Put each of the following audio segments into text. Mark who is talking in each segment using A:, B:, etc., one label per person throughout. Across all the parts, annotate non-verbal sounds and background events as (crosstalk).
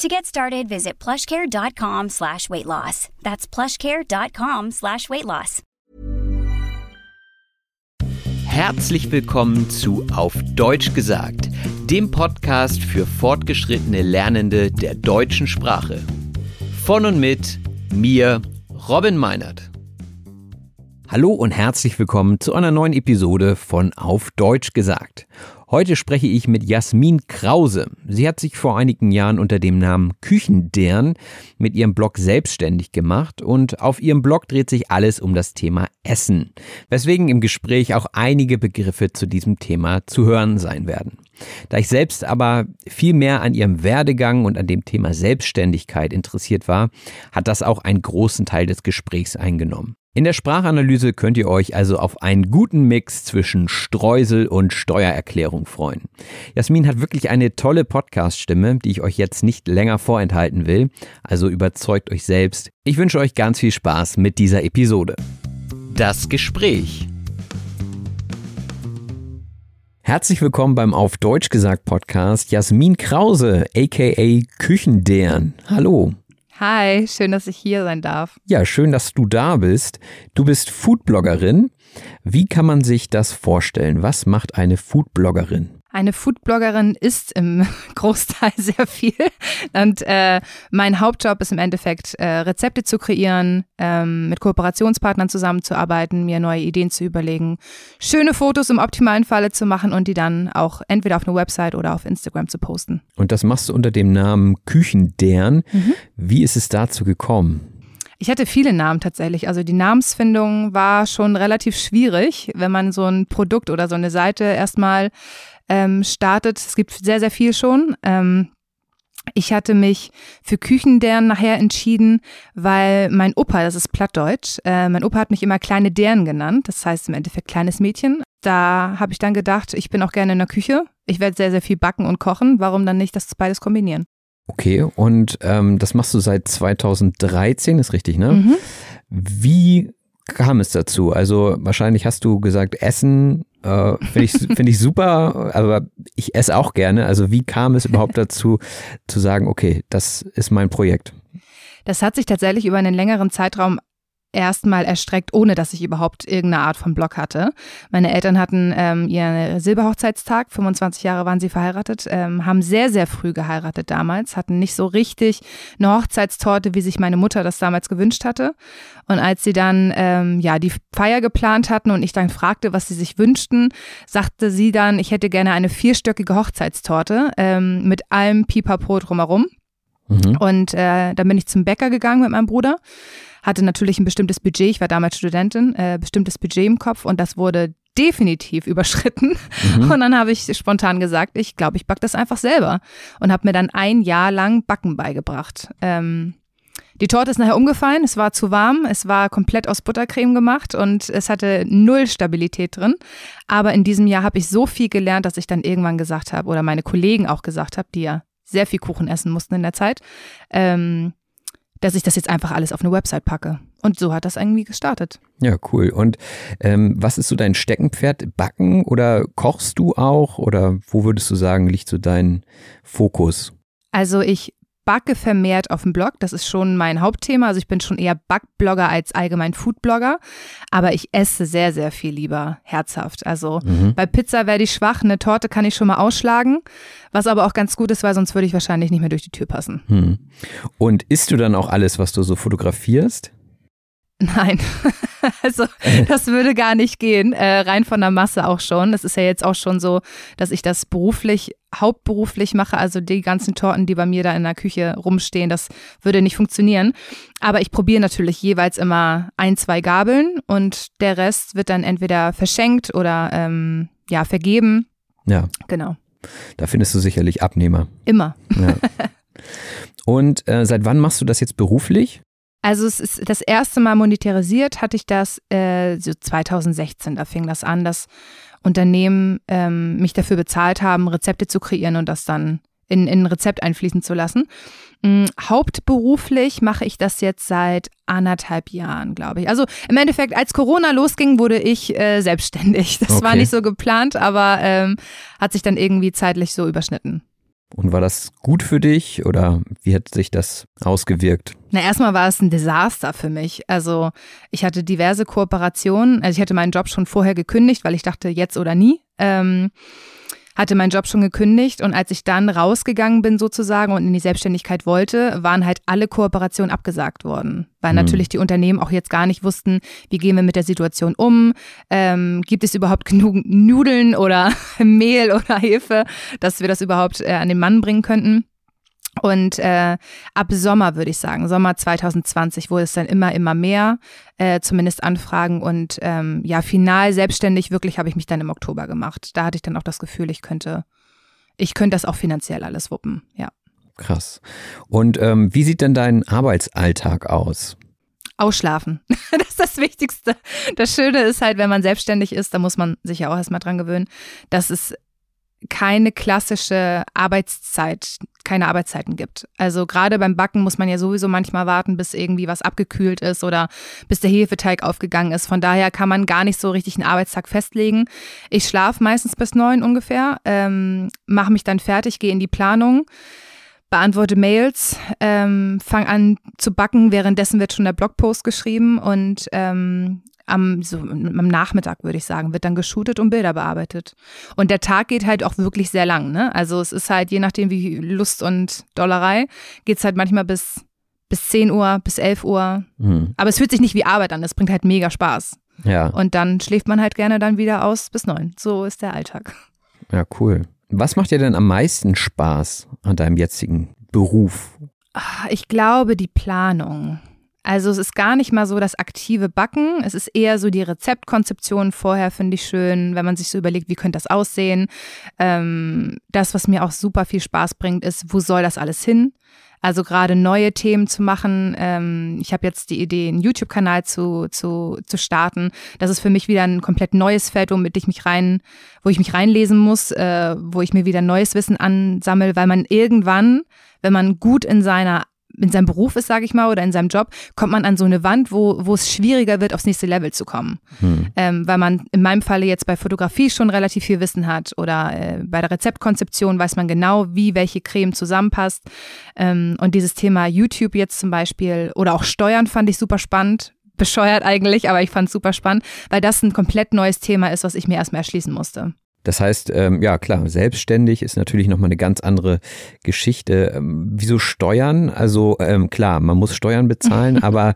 A: To get started, visit plushcare.com slash weight loss. That's plushcare.com slash weight loss.
B: Herzlich willkommen zu Auf Deutsch gesagt, dem Podcast für fortgeschrittene Lernende der deutschen Sprache. Von und mit mir, Robin Meinert. Hallo und herzlich willkommen zu einer neuen Episode von Auf Deutsch gesagt. Heute spreche ich mit Jasmin Krause. Sie hat sich vor einigen Jahren unter dem Namen Küchendern mit ihrem Blog selbstständig gemacht und auf ihrem Blog dreht sich alles um das Thema Essen, weswegen im Gespräch auch einige Begriffe zu diesem Thema zu hören sein werden. Da ich selbst aber viel mehr an ihrem Werdegang und an dem Thema Selbstständigkeit interessiert war, hat das auch einen großen Teil des Gesprächs eingenommen. In der Sprachanalyse könnt ihr euch also auf einen guten Mix zwischen Streusel und Steuererklärung freuen. Jasmin hat wirklich eine tolle Podcast-Stimme, die ich euch jetzt nicht länger vorenthalten will, also überzeugt euch selbst. Ich wünsche euch ganz viel Spaß mit dieser Episode. Das Gespräch. Herzlich willkommen beim Auf Deutsch gesagt Podcast Jasmin Krause, aka Küchendern. Hallo.
C: Hi, schön, dass ich hier sein darf.
B: Ja, schön, dass du da bist. Du bist Foodbloggerin. Wie kann man sich das vorstellen? Was macht eine Foodbloggerin?
C: Eine Foodbloggerin ist im (laughs) Großteil sehr viel. Und äh, mein Hauptjob ist im Endeffekt, äh, Rezepte zu kreieren, ähm, mit Kooperationspartnern zusammenzuarbeiten, mir neue Ideen zu überlegen, schöne Fotos im optimalen Falle zu machen und die dann auch entweder auf eine Website oder auf Instagram zu posten.
B: Und das machst du unter dem Namen Küchendern. Mhm. Wie ist es dazu gekommen?
C: Ich hatte viele Namen tatsächlich. Also die Namensfindung war schon relativ schwierig, wenn man so ein Produkt oder so eine Seite erstmal ähm, startet. Es gibt sehr, sehr viel schon. Ähm, ich hatte mich für Küchendern nachher entschieden, weil mein Opa, das ist Plattdeutsch, äh, mein Opa hat mich immer kleine Dern genannt, das heißt im Endeffekt kleines Mädchen. Da habe ich dann gedacht, ich bin auch gerne in der Küche. Ich werde sehr, sehr viel backen und kochen. Warum dann nicht das beides kombinieren?
B: Okay, und ähm, das machst du seit 2013, ist richtig, ne? Mhm. Wie kam es dazu? Also wahrscheinlich hast du gesagt, Essen äh, Finde ich, find ich super, aber ich esse auch gerne. Also wie kam es überhaupt dazu, zu sagen, okay, das ist mein Projekt?
C: Das hat sich tatsächlich über einen längeren Zeitraum erstmal erstreckt, ohne dass ich überhaupt irgendeine Art von Blog hatte. Meine Eltern hatten ähm, ihren Silberhochzeitstag, 25 Jahre waren sie verheiratet, ähm, haben sehr, sehr früh geheiratet damals, hatten nicht so richtig eine Hochzeitstorte, wie sich meine Mutter das damals gewünscht hatte. Und als sie dann ähm, ja die Feier geplant hatten und ich dann fragte, was sie sich wünschten, sagte sie dann, ich hätte gerne eine vierstöckige Hochzeitstorte ähm, mit allem Pipapo drumherum. Mhm. Und äh, dann bin ich zum Bäcker gegangen mit meinem Bruder hatte natürlich ein bestimmtes Budget, ich war damals Studentin, äh, bestimmtes Budget im Kopf und das wurde definitiv (laughs) überschritten. Mhm. Und dann habe ich spontan gesagt, ich glaube, ich backe das einfach selber und habe mir dann ein Jahr lang Backen beigebracht. Ähm, die Torte ist nachher umgefallen, es war zu warm, es war komplett aus Buttercreme gemacht und es hatte null Stabilität drin. Aber in diesem Jahr habe ich so viel gelernt, dass ich dann irgendwann gesagt habe, oder meine Kollegen auch gesagt habe, die ja sehr viel Kuchen essen mussten in der Zeit, ähm, dass ich das jetzt einfach alles auf eine Website packe. Und so hat das irgendwie gestartet.
B: Ja, cool. Und ähm, was ist so dein Steckenpferd? Backen oder kochst du auch? Oder wo würdest du sagen, liegt so dein Fokus?
C: Also ich backe vermehrt auf dem Blog. Das ist schon mein Hauptthema. Also ich bin schon eher Backblogger als allgemein Foodblogger. Aber ich esse sehr, sehr viel lieber herzhaft. Also mhm. bei Pizza werde ich schwach. Eine Torte kann ich schon mal ausschlagen. Was aber auch ganz gut ist, weil sonst würde ich wahrscheinlich nicht mehr durch die Tür passen.
B: Mhm. Und isst du dann auch alles, was du so fotografierst?
C: Nein, (laughs) also das würde gar nicht gehen, äh, rein von der Masse auch schon. Es ist ja jetzt auch schon so, dass ich das beruflich, hauptberuflich mache, also die ganzen Torten, die bei mir da in der Küche rumstehen, das würde nicht funktionieren. Aber ich probiere natürlich jeweils immer ein, zwei Gabeln und der Rest wird dann entweder verschenkt oder ähm, ja, vergeben.
B: Ja.
C: Genau.
B: Da findest du sicherlich Abnehmer.
C: Immer. Ja. (laughs)
B: Und äh, seit wann machst du das jetzt beruflich?
C: Also es ist das erste Mal monetarisiert hatte ich das äh, so 2016. Da fing das an, dass Unternehmen ähm, mich dafür bezahlt haben, Rezepte zu kreieren und das dann in, in ein Rezept einfließen zu lassen. Mhm, hauptberuflich mache ich das jetzt seit anderthalb Jahren, glaube ich. Also im Endeffekt, als Corona losging, wurde ich äh, selbstständig. (laughs) Das okay. war nicht so geplant, aber ähm, hat sich dann irgendwie zeitlich so überschnitten.
B: Und war das gut für dich oder wie hat sich das ausgewirkt?
C: Na, erstmal war es ein Desaster für mich. Also ich hatte diverse Kooperationen. Also ich hatte meinen Job schon vorher gekündigt, weil ich dachte, jetzt oder nie. Ähm, hatte meinen Job schon gekündigt und als ich dann rausgegangen bin sozusagen und in die Selbstständigkeit wollte, waren halt alle Kooperationen abgesagt worden, weil mhm. natürlich die Unternehmen auch jetzt gar nicht wussten, wie gehen wir mit der Situation um, ähm, gibt es überhaupt genug Nudeln oder (laughs) Mehl oder Hefe, dass wir das überhaupt äh, an den Mann bringen könnten. Und äh, ab Sommer würde ich sagen, Sommer 2020 wurde es dann immer, immer mehr, äh, zumindest Anfragen. Und ähm, ja, final selbstständig wirklich habe ich mich dann im Oktober gemacht. Da hatte ich dann auch das Gefühl, ich könnte, ich könnte das auch finanziell alles wuppen, ja.
B: Krass. Und ähm, wie sieht denn dein Arbeitsalltag aus?
C: Ausschlafen. (laughs) Das ist das Wichtigste. Das Schöne ist halt, wenn man selbstständig ist, da muss man sich ja auch erstmal dran gewöhnen, dass es keine klassische Arbeitszeit, keine Arbeitszeiten gibt. Also gerade beim Backen muss man ja sowieso manchmal warten, bis irgendwie was abgekühlt ist oder bis der Hefeteig aufgegangen ist. Von daher kann man gar nicht so richtig einen Arbeitstag festlegen. Ich schlafe meistens bis neun ungefähr, ähm, mache mich dann fertig, gehe in die Planung beantworte Mails, ähm, fange an zu backen. Währenddessen wird schon der Blogpost geschrieben und ähm, am, so, am Nachmittag, würde ich sagen, wird dann geshootet und Bilder bearbeitet. Und der Tag geht halt auch wirklich sehr lang. Ne? Also es ist halt, je nachdem wie Lust und Dollerei, geht es halt manchmal bis, bis 10 Uhr, bis 11 Uhr. Mhm. Aber es fühlt sich nicht wie Arbeit an, es bringt halt mega Spaß.
B: Ja.
C: Und dann schläft man halt gerne dann wieder aus bis 9. So ist der Alltag.
B: Ja, cool. Was macht dir denn am meisten Spaß an deinem jetzigen Beruf?
C: Ah, ich glaube, die Planung. Also es ist gar nicht mal so das aktive Backen, es ist eher so die Rezeptkonzeption vorher, finde ich schön, wenn man sich so überlegt, wie könnte das aussehen. Ähm, das, was mir auch super viel Spaß bringt, ist, wo soll das alles hin? Also gerade neue Themen zu machen. Ähm, ich habe jetzt die Idee, einen YouTube-Kanal zu, zu, zu starten. Das ist für mich wieder ein komplett neues Feld, womit ich mich rein, wo ich mich reinlesen muss, äh, wo ich mir wieder neues Wissen ansammle, weil man irgendwann, wenn man gut in seiner in seinem Beruf ist, sage ich mal, oder in seinem Job, kommt man an so eine Wand, wo, wo es schwieriger wird, aufs nächste Level zu kommen. Hm. Ähm, weil man in meinem Falle jetzt bei Fotografie schon relativ viel Wissen hat oder äh, bei der Rezeptkonzeption weiß man genau, wie welche Creme zusammenpasst. Ähm, und dieses Thema YouTube jetzt zum Beispiel oder auch Steuern fand ich super spannend. Bescheuert eigentlich, aber ich fand es super spannend, weil das ein komplett neues Thema ist, was ich mir erstmal erschließen musste.
B: Das heißt, ähm, ja klar, selbstständig ist natürlich nochmal eine ganz andere Geschichte. Ähm, wieso Steuern? Also ähm, klar, man muss Steuern bezahlen, (laughs) aber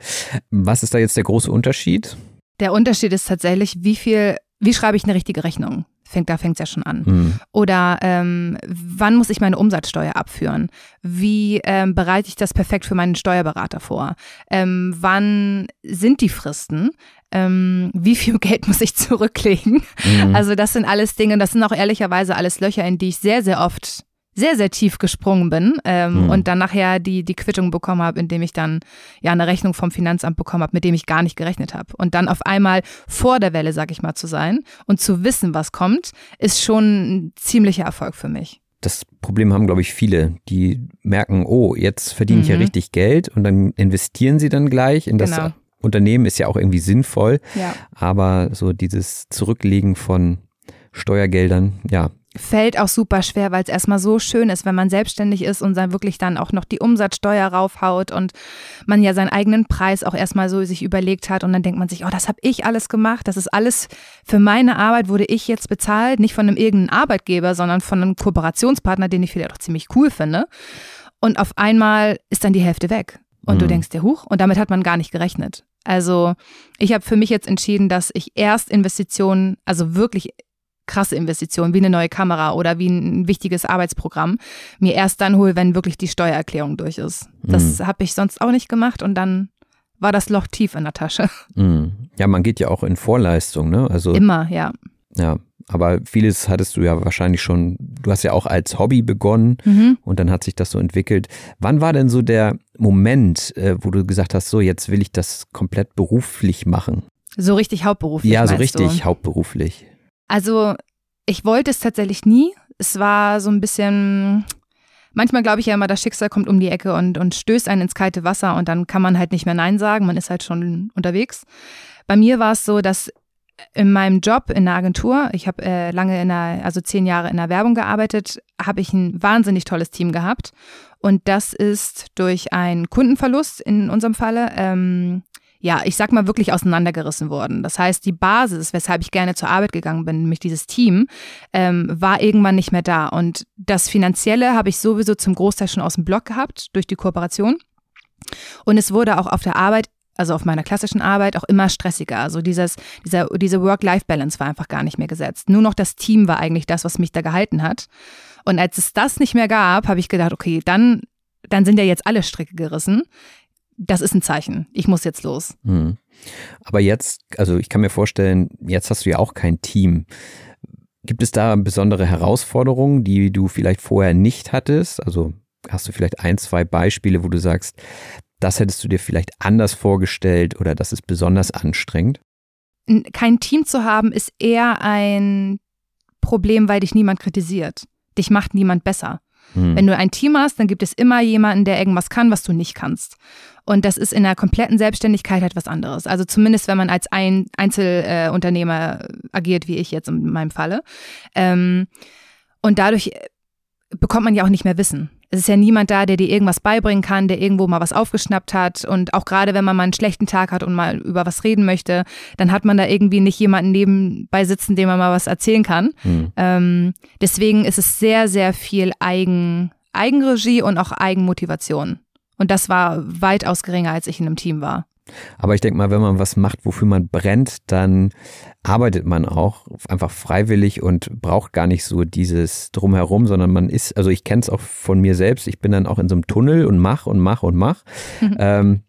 B: was ist da jetzt der große Unterschied?
C: Der Unterschied ist tatsächlich, wie viel, wie schreibe ich eine richtige Rechnung? Fängt, da fängt es ja schon an. Mhm. Oder ähm, wann muss ich meine Umsatzsteuer abführen? Wie ähm, bereite ich das perfekt für meinen Steuerberater vor? Ähm, wann sind die Fristen? ähm, wie viel (laughs) Geld muss ich zurücklegen? Mhm. Also das sind alles Dinge, das sind auch ehrlicherweise alles Löcher, in die ich sehr, sehr oft sehr, sehr tief gesprungen bin ähm, mhm. und dann nachher die, die Quittung bekommen habe, indem ich dann ja eine Rechnung vom Finanzamt bekommen habe, mit dem ich gar nicht gerechnet habe. Und dann auf einmal vor der Welle, sag ich mal, zu sein und zu wissen, was kommt, ist schon ein ziemlicher Erfolg für mich.
B: das Problem haben, glaube ich, viele, die merken, oh, jetzt verdiene ich ja
C: Mhm.
B: richtig Geld und dann investieren sie dann gleich in das
C: Genau.
B: Unternehmen, ist ja auch irgendwie sinnvoll,
C: Ja.
B: aber so dieses Zurücklegen von Steuergeldern, ja,
C: Fällt auch super schwer, weil es erstmal so schön ist, wenn man selbstständig ist und dann wirklich dann auch noch die Umsatzsteuer raufhaut und man ja seinen eigenen Preis auch erstmal so sich überlegt hat und dann denkt man sich, oh, das habe ich alles gemacht, das ist alles für meine Arbeit wurde ich jetzt bezahlt, nicht von einem irgendeinen Arbeitgeber, sondern von einem Kooperationspartner, den ich vielleicht auch ziemlich cool finde. Und auf einmal ist dann die Hälfte weg. Und du
B: Mhm.
C: denkst dir, huch, und damit hat man gar nicht gerechnet. Also ich habe für mich jetzt entschieden, dass ich erst Investitionen, also wirklich krasse Investitionen, wie eine neue Kamera oder wie ein wichtiges Arbeitsprogramm, mir erst dann hole, wenn wirklich die Steuererklärung durch ist. Das habe ich sonst auch nicht gemacht und dann war das Loch tief in der Tasche. (laughs)
B: mm. ja, man geht ja auch in Vorleistung, ne? Also
C: Immer, ja.
B: ja, aber vieles hattest du ja wahrscheinlich schon, du hast ja auch als Hobby begonnen
C: Mhm.
B: und dann hat sich das so entwickelt. Wann war denn so der Moment, äh, wo du gesagt hast, so jetzt will ich das komplett beruflich machen?
C: So richtig hauptberuflich.
B: ja, so richtig
C: Du?
B: hauptberuflich.
C: Also ich wollte es tatsächlich nie. Es war so ein bisschen, manchmal glaube ich ja immer, das Schicksal kommt um die Ecke und, und stößt einen ins kalte Wasser und dann kann man halt nicht mehr Nein sagen, man ist halt schon unterwegs. Bei mir war es so, dass in meinem Job in der Agentur, ich habe äh, lange in der, also zehn Jahre in der Werbung gearbeitet, habe ich ein wahnsinnig tolles Team gehabt. Und das ist durch einen Kundenverlust in unserem Falle, ähm, ja, ich sag mal wirklich auseinandergerissen worden. Das heißt, die Basis, weshalb ich gerne zur Arbeit gegangen bin, nämlich dieses Team, ähm, war irgendwann nicht mehr da. Und das Finanzielle habe ich sowieso zum Großteil schon aus dem Block gehabt durch die Kooperation. Und es wurde auch auf der Arbeit also auf meiner klassischen Arbeit auch immer stressiger. Also dieses, dieser, diese Work-Life-Balance war einfach gar nicht mehr gesetzt. Nur noch das Team war eigentlich das, was mich da gehalten hat. Und als es das nicht mehr gab, habe ich gedacht, okay, dann, dann sind ja jetzt alle Stricke gerissen. Das ist ein Zeichen. Ich muss jetzt los.
B: Hm. Aber jetzt, also ich kann mir vorstellen, jetzt hast du ja auch kein Team. Gibt es da besondere Herausforderungen, die du vielleicht vorher nicht hattest? Also hast du vielleicht ein, zwei Beispiele, wo du sagst, das hättest du dir vielleicht anders vorgestellt oder das ist besonders anstrengend?
C: Kein Team zu haben, ist eher ein Problem, weil dich niemand kritisiert. Dich macht niemand besser.
B: Hm.
C: Wenn du ein Team hast, dann gibt es immer jemanden, der irgendwas kann, was du nicht kannst. Und das ist in der kompletten Selbstständigkeit halt was anderes. Also zumindest, wenn man als ein Einzelunternehmer äh, agiert, wie ich jetzt in meinem Falle. Ähm, und dadurch äh, bekommt man ja auch nicht mehr Wissen. Es ist ja niemand da, der dir irgendwas beibringen kann, der irgendwo mal was aufgeschnappt hat. Und auch gerade wenn man mal einen schlechten Tag hat und mal über was reden möchte, dann hat man da irgendwie nicht jemanden nebenbei sitzen, dem man mal was erzählen kann.
B: Hm.
C: Ähm, deswegen ist es sehr, sehr viel Eigen, Eigenregie und auch Eigenmotivation. Und das war weitaus geringer, als ich in einem Team war.
B: Aber ich denke mal, wenn man was macht, wofür man brennt, dann arbeitet man auch einfach freiwillig und braucht gar nicht so dieses drumherum, sondern man ist, also ich kenne es auch von mir selbst, ich bin dann auch in so einem Tunnel und mach und mach und mach. (laughs) ähm,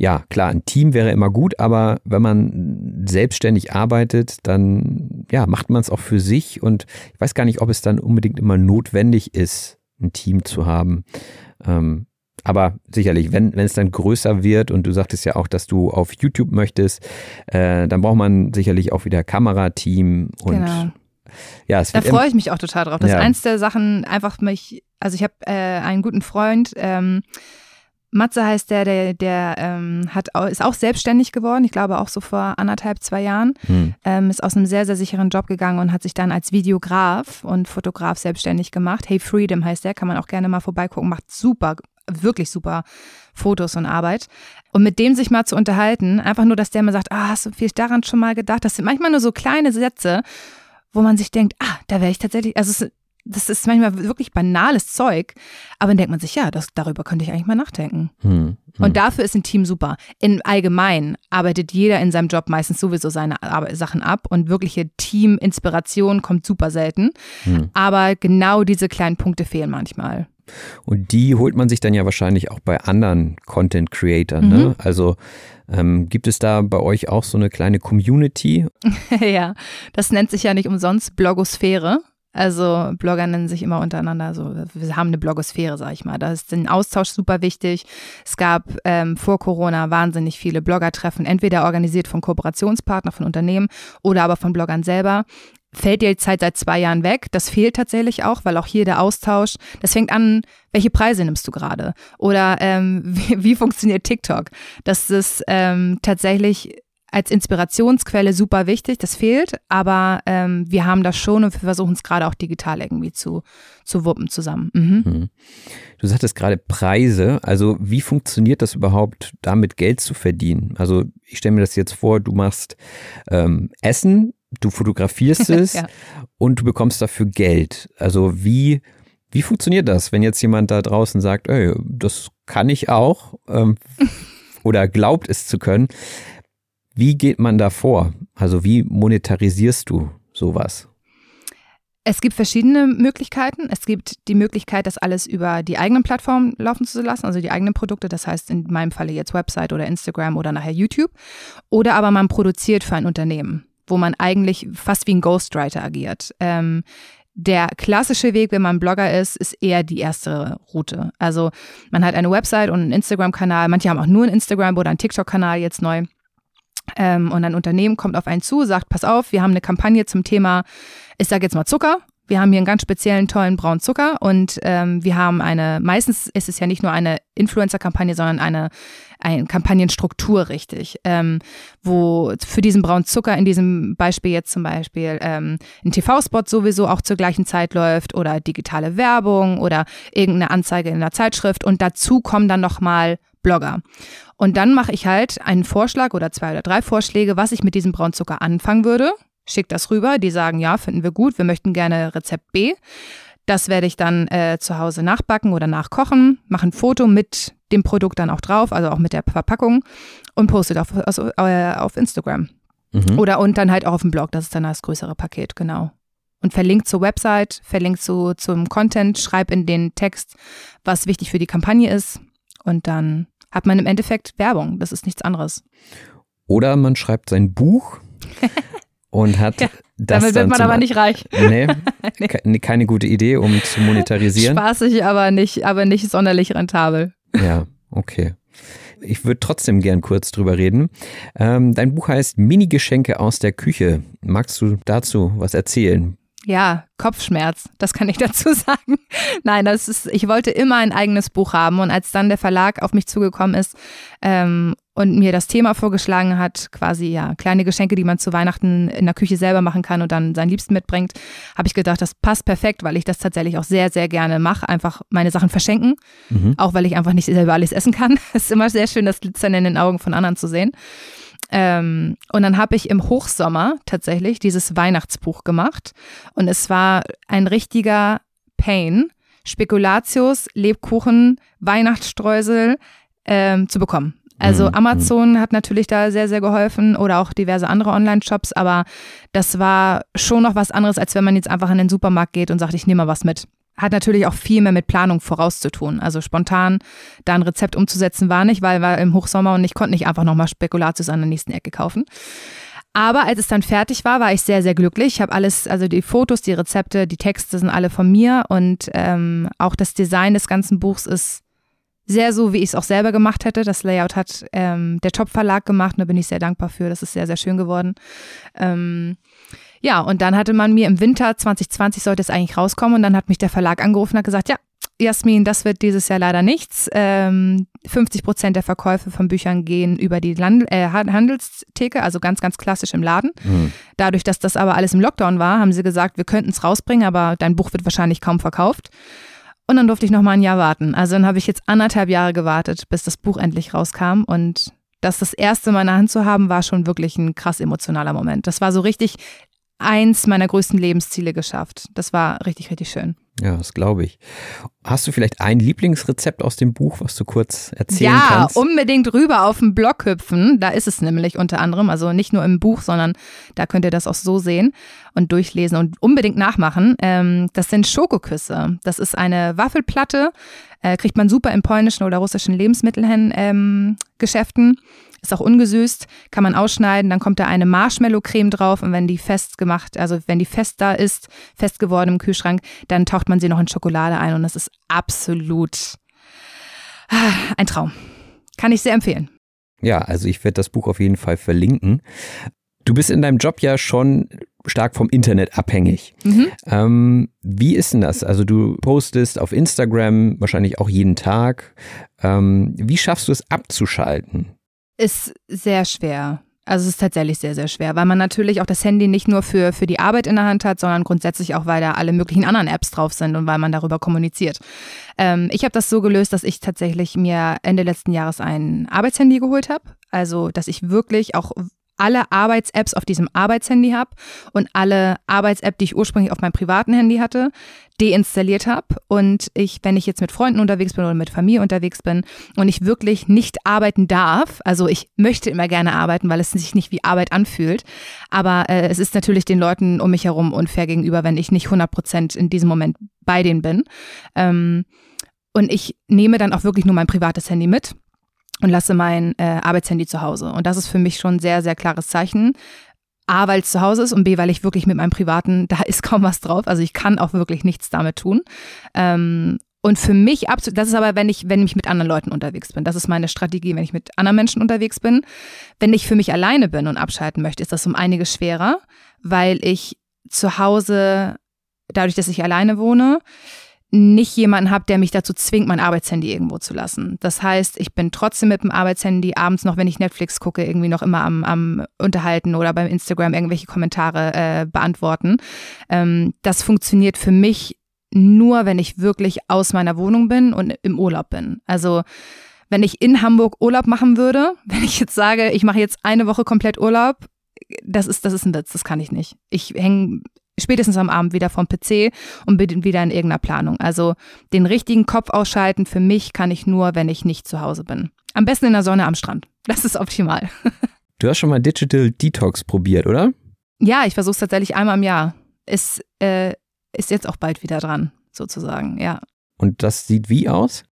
B: ja, klar, ein Team wäre immer gut, aber wenn man selbstständig arbeitet, dann ja, macht man es auch für sich und ich weiß gar nicht, ob es dann unbedingt immer notwendig ist, ein Team zu haben. Ähm, aber sicherlich, wenn, wenn es dann größer wird und du sagtest ja auch, dass du auf YouTube möchtest, äh, dann braucht man sicherlich auch wieder Kamerateam und
C: Genau.
B: ja, es
C: Da freue ich mich auch total drauf. Das
B: Ja.
C: ist eins der Sachen, einfach mich, also ich habe äh, einen guten Freund, ähm, Matze heißt der, der, der ähm, hat, ist auch selbstständig geworden, ich glaube auch so vor anderthalb, zwei Jahren,
B: hm,
C: ähm, ist aus einem sehr, sehr sicheren Job gegangen und hat sich dann als Videograf und Fotograf selbstständig gemacht. Hey Freedom heißt der, kann man auch gerne mal vorbeigucken, macht super, wirklich super Fotos und Arbeit. Und mit dem sich mal zu unterhalten, einfach nur, dass der mir sagt, ah, hast du vielleicht daran schon mal gedacht? Das sind manchmal nur so kleine Sätze, wo man sich denkt, ah, da wäre ich tatsächlich, also es, das ist manchmal wirklich banales Zeug, aber dann denkt man sich, ja, das, darüber könnte ich eigentlich mal nachdenken.
B: hm, hm.
C: Und dafür ist ein Team super. In allgemein arbeitet jeder in seinem Job meistens sowieso seine Ar- Sachen ab und wirkliche Team-Inspiration kommt super selten.
B: Hm.
C: Aber genau diese kleinen Punkte fehlen manchmal.
B: Und die holt man sich dann ja wahrscheinlich auch bei anderen Content Creatern. Ne?
C: Mhm.
B: Also ähm, gibt es da bei euch auch so eine kleine Community? (laughs)
C: ja, das nennt sich ja nicht umsonst Blogosphäre. Also Blogger nennen sich immer untereinander so, wir haben eine Blogosphäre, sag ich mal. Da ist ein Austausch super wichtig. Es gab ähm, vor Corona wahnsinnig viele Bloggertreffen, entweder organisiert von Kooperationspartnern, von Unternehmen oder aber von Bloggern selber. fällt die Zeit seit zwei Jahren weg. Das fehlt tatsächlich auch, weil auch hier der Austausch, das fängt an, welche Preise nimmst du gerade? Oder ähm, (laughs) wie, wie funktioniert TikTok? Das ist ähm, tatsächlich als Inspirationsquelle super wichtig, das fehlt, aber ähm, wir haben das schon und wir versuchen es gerade auch digital irgendwie zu, zu wuppen zusammen. Mhm.
B: Mhm. Du sagtest gerade Preise, also wie funktioniert das überhaupt, damit Geld zu verdienen? Also ich stelle mir das jetzt vor, du machst ähm, Essen, du fotografierst (laughs) es ja. und du bekommst dafür Geld. Also wie, wie funktioniert das, wenn jetzt jemand da draußen sagt, ey, das kann ich auch ähm, (laughs) oder glaubt es zu können? Wie geht man da vor? Also wie monetarisierst du sowas?
C: Es gibt verschiedene Möglichkeiten. Es gibt die Möglichkeit, das alles über die eigenen Plattformen laufen zu lassen, also die eigenen Produkte, das heißt in meinem Falle jetzt Website oder Instagram oder nachher YouTube. Oder aber man produziert für ein Unternehmen, wo man eigentlich fast wie ein Ghostwriter agiert. Ähm, der klassische Weg, wenn man Blogger ist, ist eher die erste Route. Also man hat eine Website und einen Instagram-Kanal. Manche haben auch nur einen Instagram oder einen TikTok-Kanal jetzt neu. Ähm, und ein Unternehmen kommt auf einen zu, sagt, pass auf, wir haben eine Kampagne zum Thema, ich sage jetzt mal Zucker. Wir haben hier einen ganz speziellen, tollen braunen Zucker und ähm, wir haben eine, meistens ist es ja nicht nur eine Influencer-Kampagne, sondern eine, eine Kampagnenstruktur richtig, ähm, wo für diesen braunen Zucker in diesem Beispiel jetzt zum Beispiel ähm, ein TV-Spot sowieso auch zur gleichen Zeit läuft oder digitale Werbung oder irgendeine Anzeige in einer Zeitschrift und dazu kommen dann nochmal Blogger. Und dann mache ich halt einen Vorschlag oder zwei oder drei Vorschläge, was ich mit diesem Braunzucker anfangen würde. Schick das rüber. Die sagen, ja, finden wir gut. Wir möchten gerne Rezept B. Das werde ich dann äh, zu Hause nachbacken oder nachkochen, mache ein Foto mit dem Produkt dann auch drauf, also auch mit der Verpackung und poste auf, also, äh, auf Instagram. Mhm. Oder und dann halt auch auf dem Blog, das ist dann das größere Paket, genau. Und verlinkt zur Website, verlinkt zu, zum Content, schreib in den Text, was wichtig für die Kampagne ist. Und dann hat man im Endeffekt Werbung. Das ist nichts anderes.
B: Oder man schreibt sein Buch (laughs) und hat ja, das
C: Damit wird man aber nicht reich.
B: Nee, (laughs) nee, keine gute Idee, um zu monetarisieren.
C: Spaßig, aber nicht, aber nicht sonderlich rentabel.
B: Ja, okay. Ich würde trotzdem gern kurz drüber reden. Ähm, dein Buch heißt Mini-Geschenke aus der Küche. Magst du dazu was erzählen?
C: Ja, Kopfschmerz, das kann ich (laughs) dazu sagen. Nein, das ist, ich wollte immer ein eigenes Buch haben und als dann der Verlag auf mich zugekommen ist ähm, und mir das Thema vorgeschlagen hat, quasi ja kleine Geschenke, die man zu Weihnachten in der Küche selber machen kann und dann seinen Liebsten mitbringt, habe ich gedacht, das passt perfekt, weil ich das tatsächlich auch sehr, sehr gerne mache, einfach meine Sachen verschenken, mhm. auch weil ich einfach nicht selber alles essen kann. (laughs) Es ist immer sehr schön, das Glitzern in den Augen von anderen zu sehen. Ähm, und dann habe ich im Hochsommer tatsächlich dieses Weihnachtsbuch gemacht. Und es war ein richtiger Pain, Spekulatius, Lebkuchen, Weihnachtsstreusel ähm, zu bekommen. Also mhm. Amazon hat natürlich da sehr, sehr geholfen oder auch diverse andere Online-Shops, aber das war schon noch was anderes, als wenn man jetzt einfach in den Supermarkt geht und sagt, ich nehme mal was mit hat natürlich auch viel mehr mit Planung vorauszutun. Also spontan da ein Rezept umzusetzen war nicht, weil war im Hochsommer und ich konnte nicht einfach nochmal Spekulatius an der nächsten Ecke kaufen. Aber als es dann fertig war, war ich sehr, sehr glücklich. Ich habe alles, also die Fotos, die Rezepte, die Texte sind alle von mir und ähm, auch das Design des ganzen Buchs ist sehr so, wie ich es auch selber gemacht hätte. Das Layout hat ähm, der Top Verlag gemacht und da bin ich sehr dankbar für. Das ist sehr, sehr schön geworden. Ähm, ja, und dann hatte man mir im Winter 2020 sollte es eigentlich rauskommen und dann hat mich der Verlag angerufen und hat gesagt, ja, Jasmin, das wird dieses Jahr leider nichts. Ähm, 50 Prozent der Verkäufe von Büchern gehen über die Land äh, Handelstheke, also ganz, ganz klassisch im Laden. Mhm. Dadurch, dass das aber alles im Lockdown war, haben sie gesagt, wir könnten es rausbringen, aber dein Buch wird wahrscheinlich kaum verkauft. Und dann durfte ich noch mal ein Jahr warten. Also dann habe ich jetzt anderthalb Jahre gewartet, bis das Buch endlich rauskam. Und das das erste Mal in der Hand zu haben, war schon wirklich ein krass emotionaler Moment. Das war so richtig eins meiner größten Lebensziele geschafft. Das war richtig, richtig schön.
B: Ja, das glaube ich. Hast du vielleicht ein Lieblingsrezept aus dem Buch, was du kurz erzählen ja, kannst?
C: Ja, unbedingt rüber auf den Blog hüpfen. Da ist es nämlich unter anderem, also nicht nur im Buch, sondern da könnt ihr das auch so sehen und durchlesen und unbedingt nachmachen. Ähm, das sind Schokoküsse. Das ist eine Waffelplatte, äh, kriegt man super in polnischen oder russischen Lebensmittelgeschäften. Ähm, ist auch ungesüßt, kann man ausschneiden, dann kommt da eine Marshmallow-Creme drauf und wenn die fest gemacht, also wenn die fest da ist, fest geworden im Kühlschrank, dann taucht man sie noch in Schokolade ein und das ist absolut ah, ein Traum. Kann ich sehr empfehlen.
B: Ja, also ich werde das Buch auf jeden Fall verlinken. Du bist in deinem Job ja schon stark vom Internet abhängig.
C: Mhm.
B: Ähm, wie ist denn das? Also du postest auf Instagram wahrscheinlich auch jeden Tag. Ähm, wie schaffst du es abzuschalten?
C: Ist sehr schwer. Also es ist tatsächlich sehr, sehr schwer, weil man natürlich auch das Handy nicht nur für, für die Arbeit in der Hand hat, sondern grundsätzlich auch, weil da alle möglichen anderen Apps drauf sind und weil man darüber kommuniziert. Ähm, ich habe das so gelöst, dass ich tatsächlich mir Ende letzten Jahres ein Arbeitshandy geholt habe. Also, dass ich wirklich auch alle Arbeits-Apps auf diesem Arbeitshandy habe und alle Arbeits-App, die ich ursprünglich auf meinem privaten Handy hatte, deinstalliert habe und ich, wenn ich jetzt mit Freunden unterwegs bin oder mit Familie unterwegs bin und ich wirklich nicht arbeiten darf, also ich möchte immer gerne arbeiten, weil es sich nicht wie Arbeit anfühlt, aber äh, es ist natürlich den Leuten um mich herum unfair gegenüber, wenn ich nicht 100 Prozent in diesem Moment bei denen bin. Ähm, und ich nehme dann auch wirklich nur mein privates Handy mit und lasse mein äh, Arbeitshandy zu Hause. Und das ist für mich schon ein sehr, sehr klares Zeichen. A, weil es zu Hause ist und B, weil ich wirklich mit meinem privaten, (laughs) da ist kaum was drauf. Also ich kann auch wirklich nichts damit tun. Ähm, und für mich absolut, das ist aber, wenn ich, wenn ich mit anderen Leuten unterwegs bin. Das ist meine Strategie, wenn ich mit anderen Menschen unterwegs bin. Wenn ich für mich alleine bin und abschalten möchte, ist das um einiges schwerer, weil ich zu Hause, dadurch, dass ich alleine wohne, nicht jemanden habe, der mich dazu zwingt, mein Arbeitshandy irgendwo zu lassen. Das heißt, ich bin trotzdem mit dem Arbeitshandy abends noch, wenn ich Netflix gucke, irgendwie noch immer am, am Unterhalten oder beim Instagram irgendwelche Kommentare äh, beantworten. Ähm, das funktioniert für mich nur, wenn ich wirklich aus meiner Wohnung bin und im Urlaub bin. Also wenn ich in Hamburg Urlaub machen würde, (laughs) wenn ich jetzt sage, ich mache jetzt eine Woche komplett Urlaub, das ist, das ist ein Witz, das kann ich nicht. Ich hänge spätestens am Abend wieder vom PC und bin wieder in irgendeiner Planung. Also den richtigen Kopf ausschalten für mich kann ich nur, wenn ich nicht zu Hause bin. Am besten in der Sonne am Strand. Das ist optimal. (laughs)
B: Du hast schon mal Digital Detox probiert, oder?
C: Ja, ich versuche es tatsächlich einmal im Jahr. Ist, äh, ist jetzt auch bald wieder dran, sozusagen, ja.
B: Und das sieht wie aus?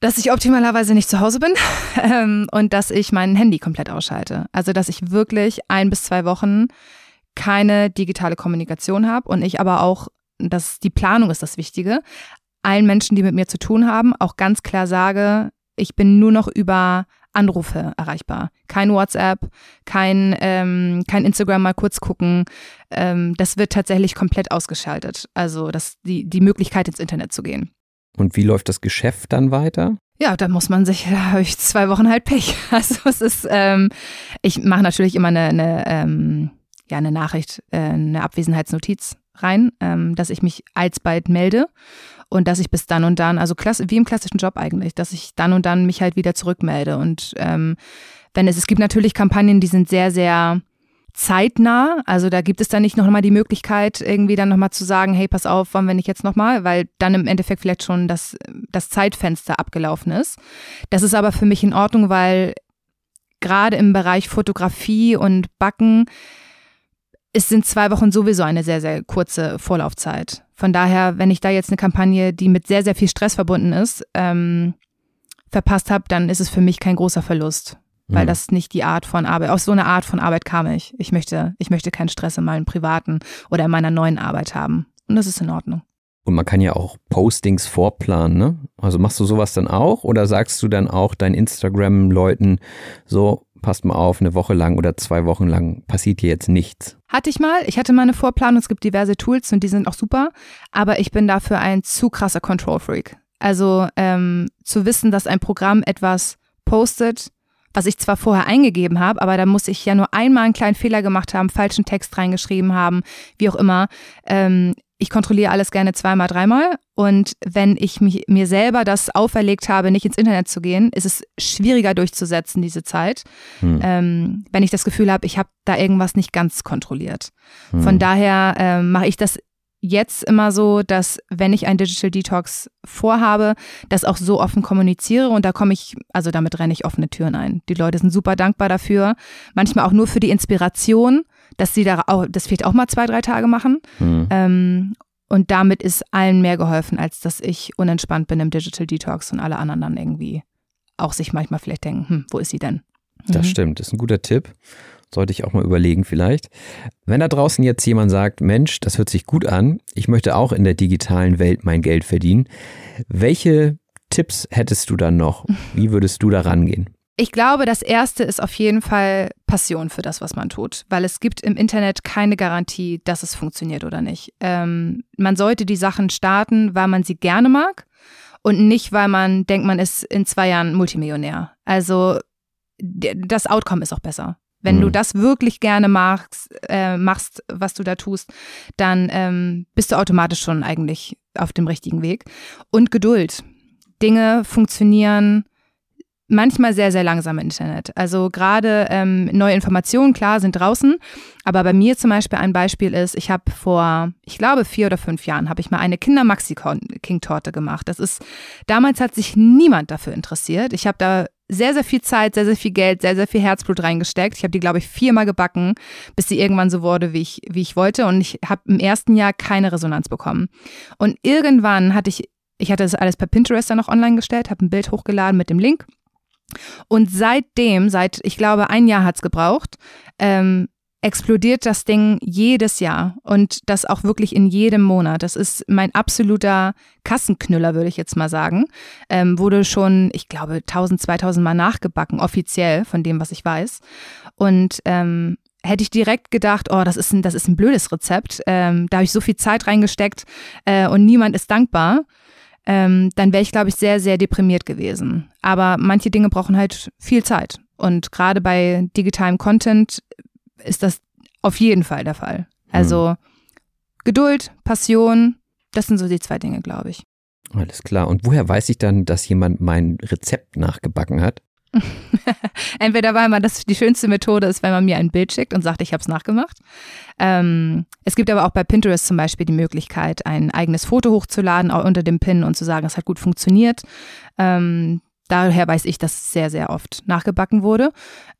C: Dass ich optimalerweise nicht zu Hause bin (laughs) ähm, und dass ich mein Handy komplett ausschalte. Also, dass ich wirklich ein bis zwei Wochen keine digitale Kommunikation habe und ich aber auch, dass die Planung ist das Wichtige, allen Menschen, die mit mir zu tun haben, auch ganz klar sage, ich bin nur noch über Anrufe erreichbar. Kein WhatsApp, kein, ähm, kein Instagram mal kurz gucken. Ähm, das wird tatsächlich komplett ausgeschaltet. Also das, die, die Möglichkeit ins Internet zu gehen.
B: Und wie läuft das Geschäft dann weiter?
C: Ja, da muss man sich, (laughs) da habe ich zwei Wochen halt Pech. (laughs) Also es ist, ähm, ich mache natürlich immer eine, eine ähm, ja, eine Nachricht, äh, eine Abwesenheitsnotiz rein, ähm, dass ich mich alsbald melde und dass ich bis dann und dann, also klass wie im klassischen Job eigentlich, dass ich dann und dann mich halt wieder zurückmelde. Und ähm, wenn es, es gibt natürlich Kampagnen, die sind sehr, sehr zeitnah. Also da gibt es dann nicht nochmal die Möglichkeit, irgendwie dann nochmal zu sagen, hey, pass auf, wollen wir nicht jetzt nochmal, weil dann im Endeffekt vielleicht schon das, das Zeitfenster abgelaufen ist. Das ist aber für mich in Ordnung, weil gerade im Bereich Fotografie und Backen es sind zwei Wochen sowieso eine sehr, sehr kurze Vorlaufzeit. Von daher, wenn ich da jetzt eine Kampagne, die mit sehr, sehr viel Stress verbunden ist, ähm, verpasst habe, dann ist es für mich kein großer Verlust. Weil mhm. das nicht die Art von Arbeit, aus so einer Art von Arbeit kam ich. Ich möchte, ich möchte keinen Stress in meinem privaten oder in meiner neuen Arbeit haben. Und das ist in Ordnung.
B: Und man kann ja auch Postings vorplanen, ne? Also machst du sowas dann auch oder sagst du dann auch deinen Instagram-Leuten so, passt mal auf, eine Woche lang oder zwei Wochen lang passiert hier jetzt nichts.
C: Hatte ich mal. Ich hatte mal eine Vorplanung. Es gibt diverse Tools und die sind auch super. Aber ich bin dafür ein zu krasser Control-Freak. Also ähm, zu wissen, dass ein Programm etwas postet, was ich zwar vorher eingegeben habe, aber da muss ich ja nur einmal einen kleinen Fehler gemacht haben, falschen Text reingeschrieben haben, wie auch immer. Ähm, ich kontrolliere alles gerne zweimal, dreimal. Und wenn ich mich, mir selber das auferlegt habe, nicht ins Internet zu gehen, ist es schwieriger durchzusetzen, diese Zeit. Hm. Ähm, wenn ich das Gefühl habe, ich habe da irgendwas nicht ganz kontrolliert. Hm. Von daher äh, mache ich das jetzt immer so, dass wenn ich ein Digital Detox vorhabe, das auch so offen kommuniziere und da komme ich, also damit renne ich offene Türen ein. Die Leute sind super dankbar dafür, manchmal auch nur für die Inspiration dass sie da auch, das vielleicht auch mal zwei, drei Tage machen. Mhm. Ähm, und damit ist allen mehr geholfen, als dass ich unentspannt bin im Digital Detox und alle anderen dann irgendwie auch sich manchmal vielleicht denken, hm, wo ist sie denn?
B: Mhm. Das stimmt, das ist ein guter Tipp. Sollte ich auch mal überlegen vielleicht. Wenn da draußen jetzt jemand sagt, Mensch, das hört sich gut an, ich möchte auch in der digitalen Welt mein Geld verdienen, welche Tipps hättest du dann noch? Wie würdest du da rangehen?
C: Ich glaube, das erste ist auf jeden Fall Passion für das, was man tut, weil es gibt im Internet keine Garantie, dass es funktioniert oder nicht. Ähm, man sollte die Sachen starten, weil man sie gerne mag und nicht, weil man denkt, man ist in zwei Jahren Multimillionär. Also das Outcome ist auch besser. Wenn mhm. du das wirklich gerne machst, äh, machst, was du da tust, dann ähm, bist du automatisch schon eigentlich auf dem richtigen Weg. Und Geduld. Dinge funktionieren manchmal sehr, sehr langsam im Internet. Also gerade ähm, neue Informationen, klar, sind draußen. Aber bei mir zum Beispiel ein Beispiel ist, ich habe vor, ich glaube, vier oder fünf Jahren habe ich mal eine Kinder-Maxi-King-Torte gemacht. Das ist, damals hat sich niemand dafür interessiert. Ich habe da sehr, sehr viel Zeit, sehr, sehr viel Geld, sehr, sehr viel Herzblut reingesteckt. Ich habe die, glaube ich, viermal gebacken, bis sie irgendwann so wurde, wie ich, wie ich wollte. Und ich habe im ersten Jahr keine Resonanz bekommen. Und irgendwann hatte ich, ich hatte das alles per Pinterest dann noch online gestellt, habe ein Bild hochgeladen mit dem Link und seitdem, seit ich glaube, ein Jahr hat es gebraucht, ähm, explodiert das Ding jedes Jahr und das auch wirklich in jedem Monat. Das ist mein absoluter Kassenknüller, würde ich jetzt mal sagen. Ähm, wurde schon, ich glaube, 1000, 2000 Mal nachgebacken, offiziell von dem, was ich weiß. Und ähm, hätte ich direkt gedacht, oh, das ist ein, das ist ein blödes Rezept. Ähm, da habe ich so viel Zeit reingesteckt äh, und niemand ist dankbar ähm, dann wäre ich, glaube ich, sehr, sehr deprimiert gewesen. Aber manche Dinge brauchen halt viel Zeit. Und gerade bei digitalem Content ist das auf jeden Fall der Fall. Also mhm. Geduld, Passion, das sind so die zwei Dinge, glaube ich.
B: Alles klar. Und woher weiß ich dann, dass jemand mein Rezept nachgebacken hat? (laughs)
C: Entweder weil man das die schönste Methode ist, wenn man mir ein Bild schickt und sagt, ich habe es nachgemacht. Ähm, es gibt aber auch bei Pinterest zum Beispiel die Möglichkeit, ein eigenes Foto hochzuladen auch unter dem Pin und zu sagen, es hat gut funktioniert. Ähm, Daher weiß ich, dass es sehr, sehr oft nachgebacken wurde.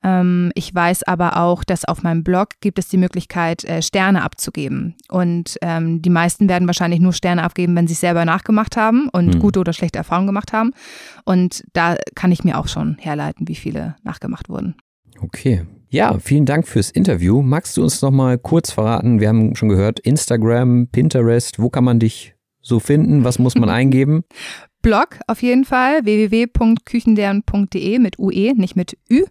C: Ähm, ich weiß aber auch, dass auf meinem Blog gibt es die Möglichkeit, äh, Sterne abzugeben. Und ähm, die meisten werden wahrscheinlich nur Sterne abgeben, wenn sie es selber nachgemacht haben und mhm. gute oder schlechte Erfahrungen gemacht haben. Und da kann ich mir auch schon herleiten, wie viele nachgemacht wurden.
B: Okay. Ja, vielen Dank fürs Interview. Magst du uns noch mal kurz verraten? Wir haben schon gehört, Instagram, Pinterest, wo kann man dich so finden? Was muss man (laughs) eingeben?
C: Blog auf jeden Fall, www.küchendern.de mit UE, nicht mit Ü.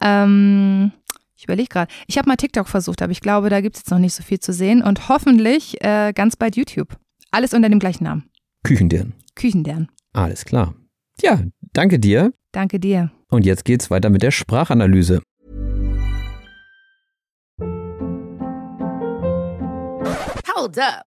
C: Ähm, ich überlege gerade. Ich habe mal TikTok versucht, aber ich glaube, da gibt es jetzt noch nicht so viel zu sehen. Und hoffentlich äh, ganz bald YouTube. Alles unter dem gleichen Namen.
B: Küchendern.
C: Küchendern.
B: Alles klar. Ja, danke dir.
C: Danke dir.
B: Und jetzt geht's weiter mit der Sprachanalyse.
D: Hold up.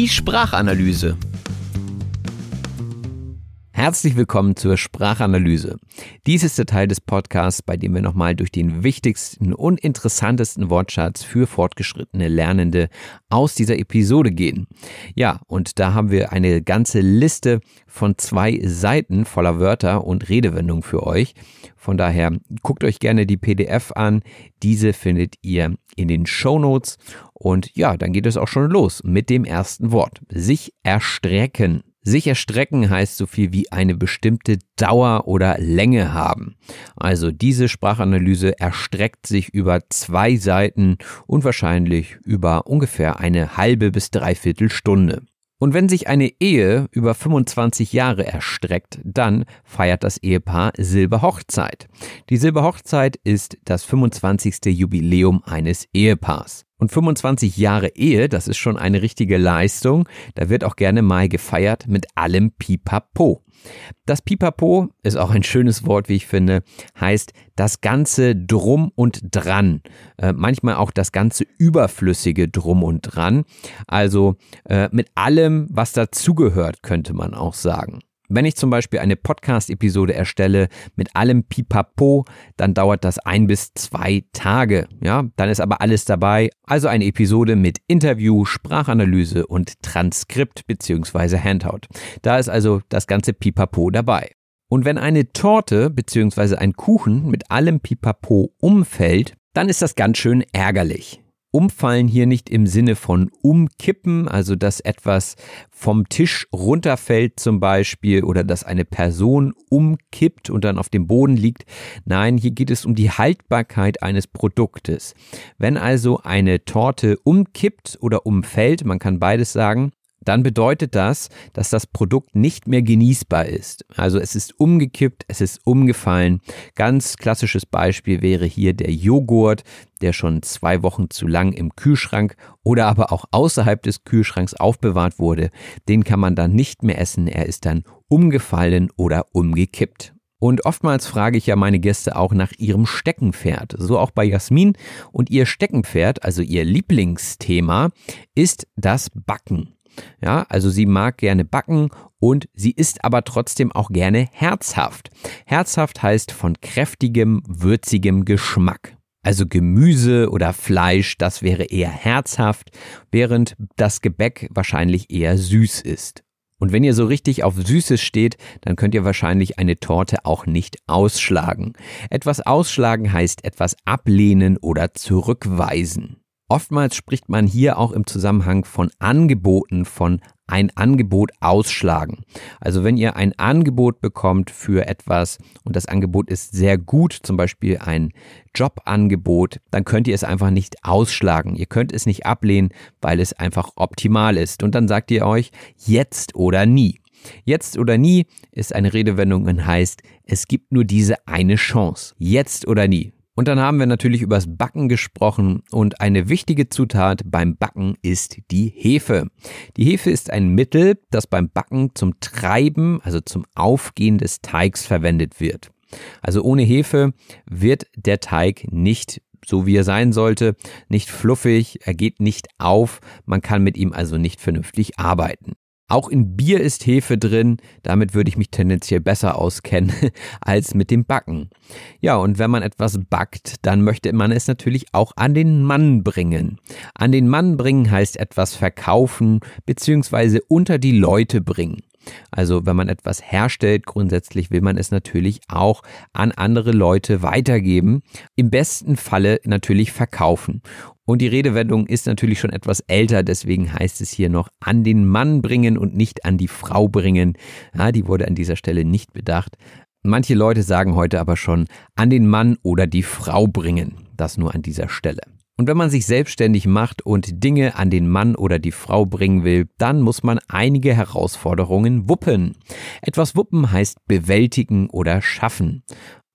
B: Die Sprachanalyse. Herzlich willkommen zur Sprachanalyse. Dies ist der Teil des Podcasts, bei dem wir nochmal durch den wichtigsten und interessantesten Wortschatz für fortgeschrittene Lernende aus dieser Episode gehen. Ja, und da haben wir eine ganze Liste von zwei Seiten voller Wörter und Redewendungen für euch. Von daher guckt euch gerne die PDF an. Diese findet ihr in den Show Notes. Und ja, dann geht es auch schon los mit dem ersten Wort. Sich erstrecken. Sich erstrecken heißt so viel wie eine bestimmte Dauer oder Länge haben. Also diese Sprachanalyse erstreckt sich über zwei Seiten und wahrscheinlich über ungefähr eine halbe bis dreiviertel Stunde. Und wenn sich eine Ehe über 25 Jahre erstreckt, dann feiert das Ehepaar Silberhochzeit. Die Silberhochzeit ist das 25. Jubiläum eines Ehepaars. Und 25 Jahre Ehe, das ist schon eine richtige Leistung. Da wird auch gerne mal gefeiert mit allem Pipapo. Das Pipapo ist auch ein schönes Wort, wie ich finde, heißt das ganze Drum und Dran. Äh, manchmal auch das ganze überflüssige Drum und Dran. Also äh, mit allem, was dazugehört, könnte man auch sagen. Wenn ich zum Beispiel eine Podcast-Episode erstelle mit allem Pipapo, dann dauert das ein bis zwei Tage. Ja, dann ist aber alles dabei. Also eine Episode mit Interview, Sprachanalyse und Transkript bzw. Handout. Da ist also das ganze Pipapo dabei. Und wenn eine Torte bzw. ein Kuchen mit allem Pipapo umfällt, dann ist das ganz schön ärgerlich. Umfallen hier nicht im Sinne von umkippen, also dass etwas vom Tisch runterfällt zum Beispiel oder dass eine Person umkippt und dann auf dem Boden liegt. Nein, hier geht es um die Haltbarkeit eines Produktes. Wenn also eine Torte umkippt oder umfällt, man kann beides sagen, dann bedeutet das, dass das Produkt nicht mehr genießbar ist. Also es ist umgekippt, es ist umgefallen. Ganz klassisches Beispiel wäre hier der Joghurt, der schon zwei Wochen zu lang im Kühlschrank oder aber auch außerhalb des Kühlschranks aufbewahrt wurde. Den kann man dann nicht mehr essen, er ist dann umgefallen oder umgekippt. Und oftmals frage ich ja meine Gäste auch nach ihrem Steckenpferd. So auch bei Jasmin. Und ihr Steckenpferd, also ihr Lieblingsthema, ist das Backen. Ja, also sie mag gerne backen und sie ist aber trotzdem auch gerne herzhaft. Herzhaft heißt von kräftigem, würzigem Geschmack. Also Gemüse oder Fleisch, das wäre eher herzhaft, während das Gebäck wahrscheinlich eher süß ist. Und wenn ihr so richtig auf Süßes steht, dann könnt ihr wahrscheinlich eine Torte auch nicht ausschlagen. Etwas ausschlagen heißt etwas ablehnen oder zurückweisen. Oftmals spricht man hier auch im Zusammenhang von Angeboten, von ein Angebot ausschlagen. Also wenn ihr ein Angebot bekommt für etwas und das Angebot ist sehr gut, zum Beispiel ein Jobangebot, dann könnt ihr es einfach nicht ausschlagen. Ihr könnt es nicht ablehnen, weil es einfach optimal ist. Und dann sagt ihr euch jetzt oder nie. Jetzt oder nie ist eine Redewendung und heißt, es gibt nur diese eine Chance. Jetzt oder nie. Und dann haben wir natürlich übers Backen gesprochen und eine wichtige Zutat beim Backen ist die Hefe. Die Hefe ist ein Mittel, das beim Backen zum Treiben, also zum Aufgehen des Teigs verwendet wird. Also ohne Hefe wird der Teig nicht so wie er sein sollte, nicht fluffig, er geht nicht auf, man kann mit ihm also nicht vernünftig arbeiten. Auch in Bier ist Hefe drin, damit würde ich mich tendenziell besser auskennen (laughs) als mit dem Backen. Ja, und wenn man etwas backt, dann möchte man es natürlich auch an den Mann bringen. An den Mann bringen heißt etwas verkaufen bzw. unter die Leute bringen. Also wenn man etwas herstellt, grundsätzlich will man es natürlich auch an andere Leute weitergeben. Im besten Falle natürlich verkaufen. Und die Redewendung ist natürlich schon etwas älter, deswegen heißt es hier noch an den Mann bringen und nicht an die Frau bringen. Ja, die wurde an dieser Stelle nicht bedacht. Manche Leute sagen heute aber schon an den Mann oder die Frau bringen. Das nur an dieser Stelle. Und wenn man sich selbstständig macht und Dinge an den Mann oder die Frau bringen will, dann muss man einige Herausforderungen wuppen. Etwas wuppen heißt bewältigen oder schaffen.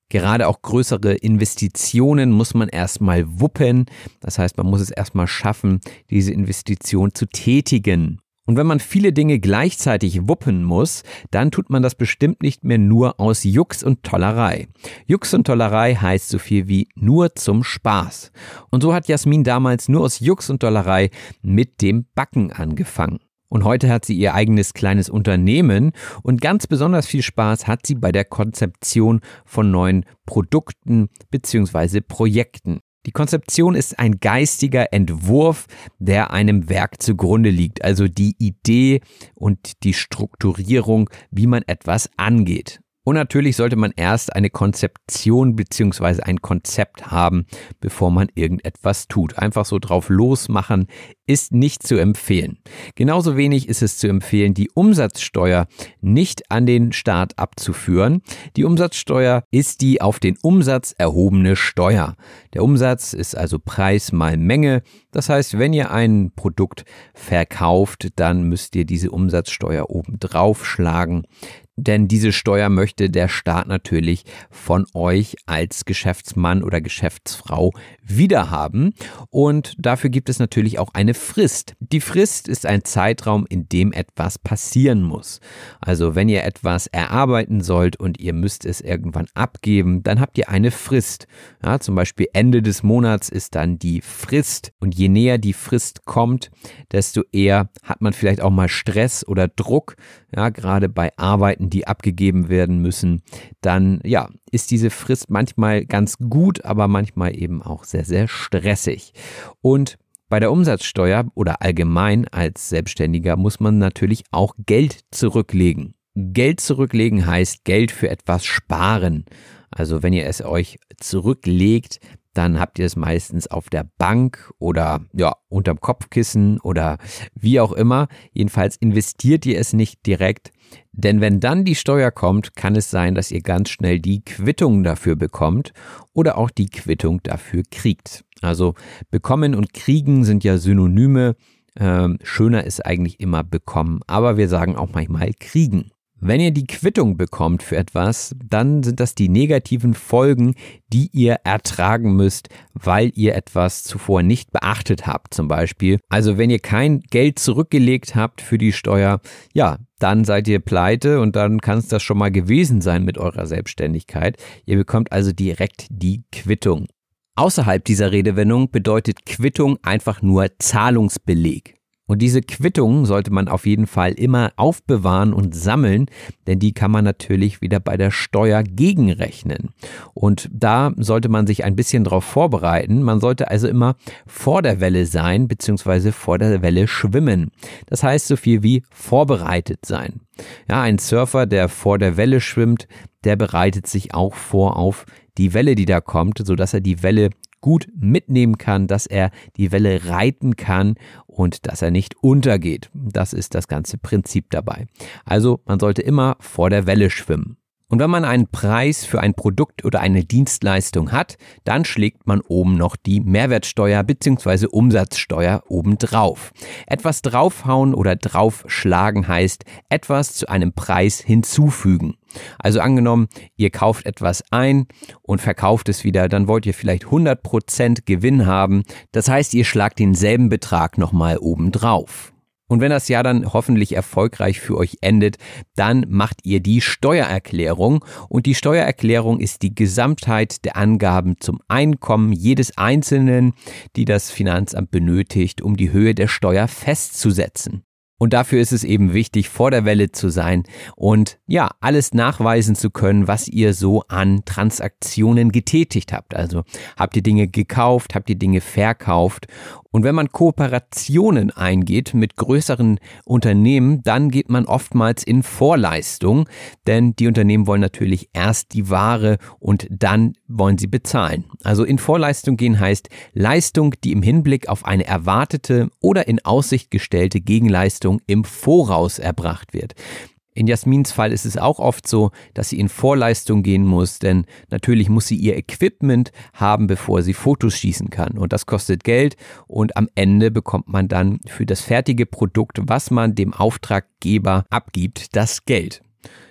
B: Gerade auch größere Investitionen muss man erstmal wuppen. Das heißt, man muss es erstmal schaffen, diese Investition zu tätigen. Und wenn man viele Dinge gleichzeitig wuppen muss, dann tut man das bestimmt nicht mehr nur aus Jux und Tollerei. Jux und Tollerei heißt so viel wie nur zum Spaß. Und so hat Jasmin damals nur aus Jux und Tollerei mit dem Backen angefangen. Und heute hat sie ihr eigenes kleines Unternehmen und ganz besonders viel Spaß hat sie bei der Konzeption von neuen Produkten bzw. Projekten. Die Konzeption ist ein geistiger Entwurf, der einem Werk zugrunde liegt, also die Idee und die Strukturierung, wie man etwas angeht. Und natürlich sollte man erst eine Konzeption bzw. ein Konzept haben, bevor man irgendetwas tut. Einfach so drauf losmachen ist nicht zu empfehlen. Genauso wenig ist es zu empfehlen, die Umsatzsteuer nicht an den Staat abzuführen. Die Umsatzsteuer ist die auf den Umsatz erhobene Steuer. Der Umsatz ist also Preis mal Menge. Das heißt, wenn ihr ein Produkt verkauft, dann müsst ihr diese Umsatzsteuer oben drauf schlagen. Denn diese Steuer möchte der Staat natürlich von euch als Geschäftsmann oder Geschäftsfrau wiederhaben. Und dafür gibt es natürlich auch eine Frist. Die Frist ist ein Zeitraum, in dem etwas passieren muss. Also wenn ihr etwas erarbeiten sollt und ihr müsst es irgendwann abgeben, dann habt ihr eine Frist. Ja, zum Beispiel Ende des Monats ist dann die Frist. Und je näher die Frist kommt, desto eher hat man vielleicht auch mal Stress oder Druck. Ja, gerade bei Arbeiten, die abgegeben werden müssen, dann ja, ist diese Frist manchmal ganz gut, aber manchmal eben auch sehr, sehr stressig. Und bei der Umsatzsteuer oder allgemein als Selbstständiger muss man natürlich auch Geld zurücklegen. Geld zurücklegen heißt Geld für etwas sparen. Also wenn ihr es euch zurücklegt, dann habt ihr es meistens auf der Bank oder ja, unterm Kopfkissen oder wie auch immer. Jedenfalls investiert ihr es nicht direkt, denn wenn dann die Steuer kommt, kann es sein, dass ihr ganz schnell die Quittung dafür bekommt oder auch die Quittung dafür kriegt. Also bekommen und kriegen sind ja Synonyme. Ähm, schöner ist eigentlich immer bekommen, aber wir sagen auch manchmal kriegen. Wenn ihr die Quittung bekommt für etwas, dann sind das die negativen Folgen, die ihr ertragen müsst, weil ihr etwas zuvor nicht beachtet habt, zum Beispiel. Also wenn ihr kein Geld zurückgelegt habt für die Steuer, ja, dann seid ihr pleite und dann kann es das schon mal gewesen sein mit eurer Selbstständigkeit. Ihr bekommt also direkt die Quittung. Außerhalb dieser Redewendung bedeutet Quittung einfach nur Zahlungsbeleg. Und diese Quittung sollte man auf jeden Fall immer aufbewahren und sammeln, denn die kann man natürlich wieder bei der Steuer gegenrechnen. Und da sollte man sich ein bisschen darauf vorbereiten. Man sollte also immer vor der Welle sein, beziehungsweise vor der Welle schwimmen. Das heißt so viel wie vorbereitet sein. Ja, ein Surfer, der vor der Welle schwimmt, der bereitet sich auch vor auf die Welle, die da kommt, so dass er die Welle gut mitnehmen kann, dass er die Welle reiten kann und dass er nicht untergeht. Das ist das ganze Prinzip dabei. Also man sollte immer vor der Welle schwimmen. Und wenn man einen Preis für ein Produkt oder eine Dienstleistung hat, dann schlägt man oben noch die Mehrwertsteuer bzw. Umsatzsteuer obendrauf. Etwas draufhauen oder draufschlagen heißt etwas zu einem Preis hinzufügen. Also angenommen, ihr kauft etwas ein und verkauft es wieder, dann wollt ihr vielleicht 100% Gewinn haben. Das heißt, ihr schlagt denselben Betrag nochmal obendrauf. Und wenn das Jahr dann hoffentlich erfolgreich für euch endet, dann macht ihr die Steuererklärung. Und die Steuererklärung ist die Gesamtheit der Angaben zum Einkommen jedes Einzelnen, die das Finanzamt benötigt, um die Höhe der Steuer festzusetzen. Und dafür ist es eben wichtig, vor der Welle zu sein und ja, alles nachweisen zu können, was ihr so an Transaktionen getätigt habt. Also habt ihr Dinge gekauft, habt ihr Dinge verkauft und wenn man Kooperationen eingeht mit größeren Unternehmen, dann geht man oftmals in Vorleistung, denn die Unternehmen wollen natürlich erst die Ware und dann wollen sie bezahlen. Also in Vorleistung gehen heißt Leistung, die im Hinblick auf eine erwartete oder in Aussicht gestellte Gegenleistung im Voraus erbracht wird. In Jasmins Fall ist es auch oft so, dass sie in Vorleistung gehen muss, denn natürlich muss sie ihr Equipment haben, bevor sie Fotos schießen kann. Und das kostet Geld und am Ende bekommt man dann für das fertige Produkt, was man dem Auftraggeber abgibt, das Geld.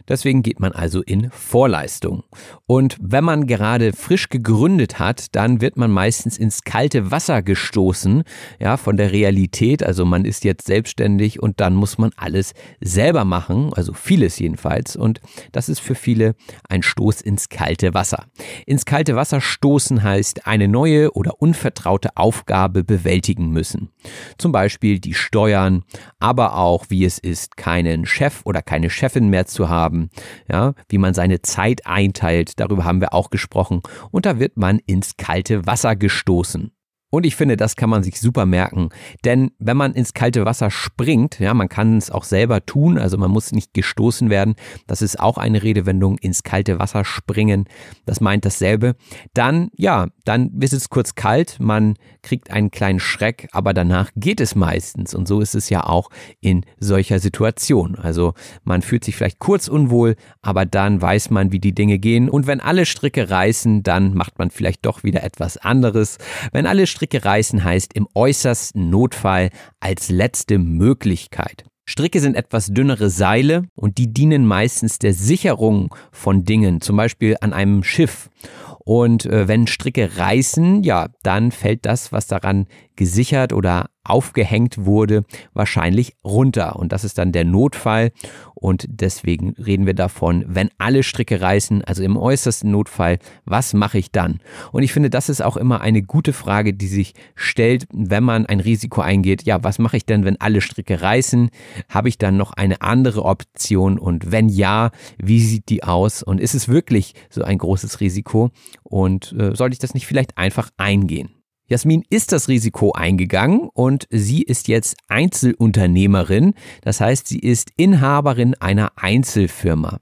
B: Deswegen geht man also in Vorleistung. Und wenn man gerade frisch gegründet hat, dann wird man meistens ins kalte Wasser gestoßen, ja, von der Realität. Also man ist jetzt selbstständig und dann muss man alles selber machen, also vieles jedenfalls. Und das ist für viele ein Stoß ins kalte Wasser. Ins kalte Wasser stoßen heißt eine neue oder unvertraute Aufgabe bewältigen müssen. Zum Beispiel die Steuern, aber auch wie es ist, keinen Chef oder keine Chefin mehr zu haben haben, ja, wie man seine Zeit einteilt, darüber haben wir auch gesprochen und da wird man ins kalte Wasser gestoßen. Und ich finde, das kann man sich super merken. Denn wenn man ins kalte Wasser springt, ja, man kann es auch selber tun, also man muss nicht gestoßen werden. Das ist auch eine Redewendung, ins kalte Wasser springen. Das meint dasselbe. Dann, ja, dann ist es kurz kalt, man kriegt einen kleinen Schreck, aber danach geht es meistens. Und so ist es ja auch in solcher Situation. Also man fühlt sich vielleicht kurz unwohl, aber dann weiß man, wie die Dinge gehen. Und wenn alle Stricke reißen, dann macht man vielleicht doch wieder etwas anderes. Wenn alle Stricke Stricke reißen heißt im äußersten Notfall als letzte Möglichkeit. Stricke sind etwas dünnere Seile und die dienen meistens der Sicherung von Dingen, zum Beispiel an einem Schiff. Und äh, wenn Stricke reißen, ja, dann fällt das, was daran gesichert oder aufgehängt wurde, wahrscheinlich runter. Und das ist dann der Notfall. Und deswegen reden wir davon, wenn alle Stricke reißen, also im äußersten Notfall, was mache ich dann? Und ich finde, das ist auch immer eine gute Frage, die sich stellt, wenn man ein Risiko eingeht. Ja, was mache ich denn, wenn alle Stricke reißen? Habe ich dann noch eine andere Option? Und wenn ja, wie sieht die aus? Und ist es wirklich so ein großes Risiko? Und äh, sollte ich das nicht vielleicht einfach eingehen? Jasmin ist das Risiko eingegangen und sie ist jetzt Einzelunternehmerin. Das heißt, sie ist Inhaberin einer Einzelfirma.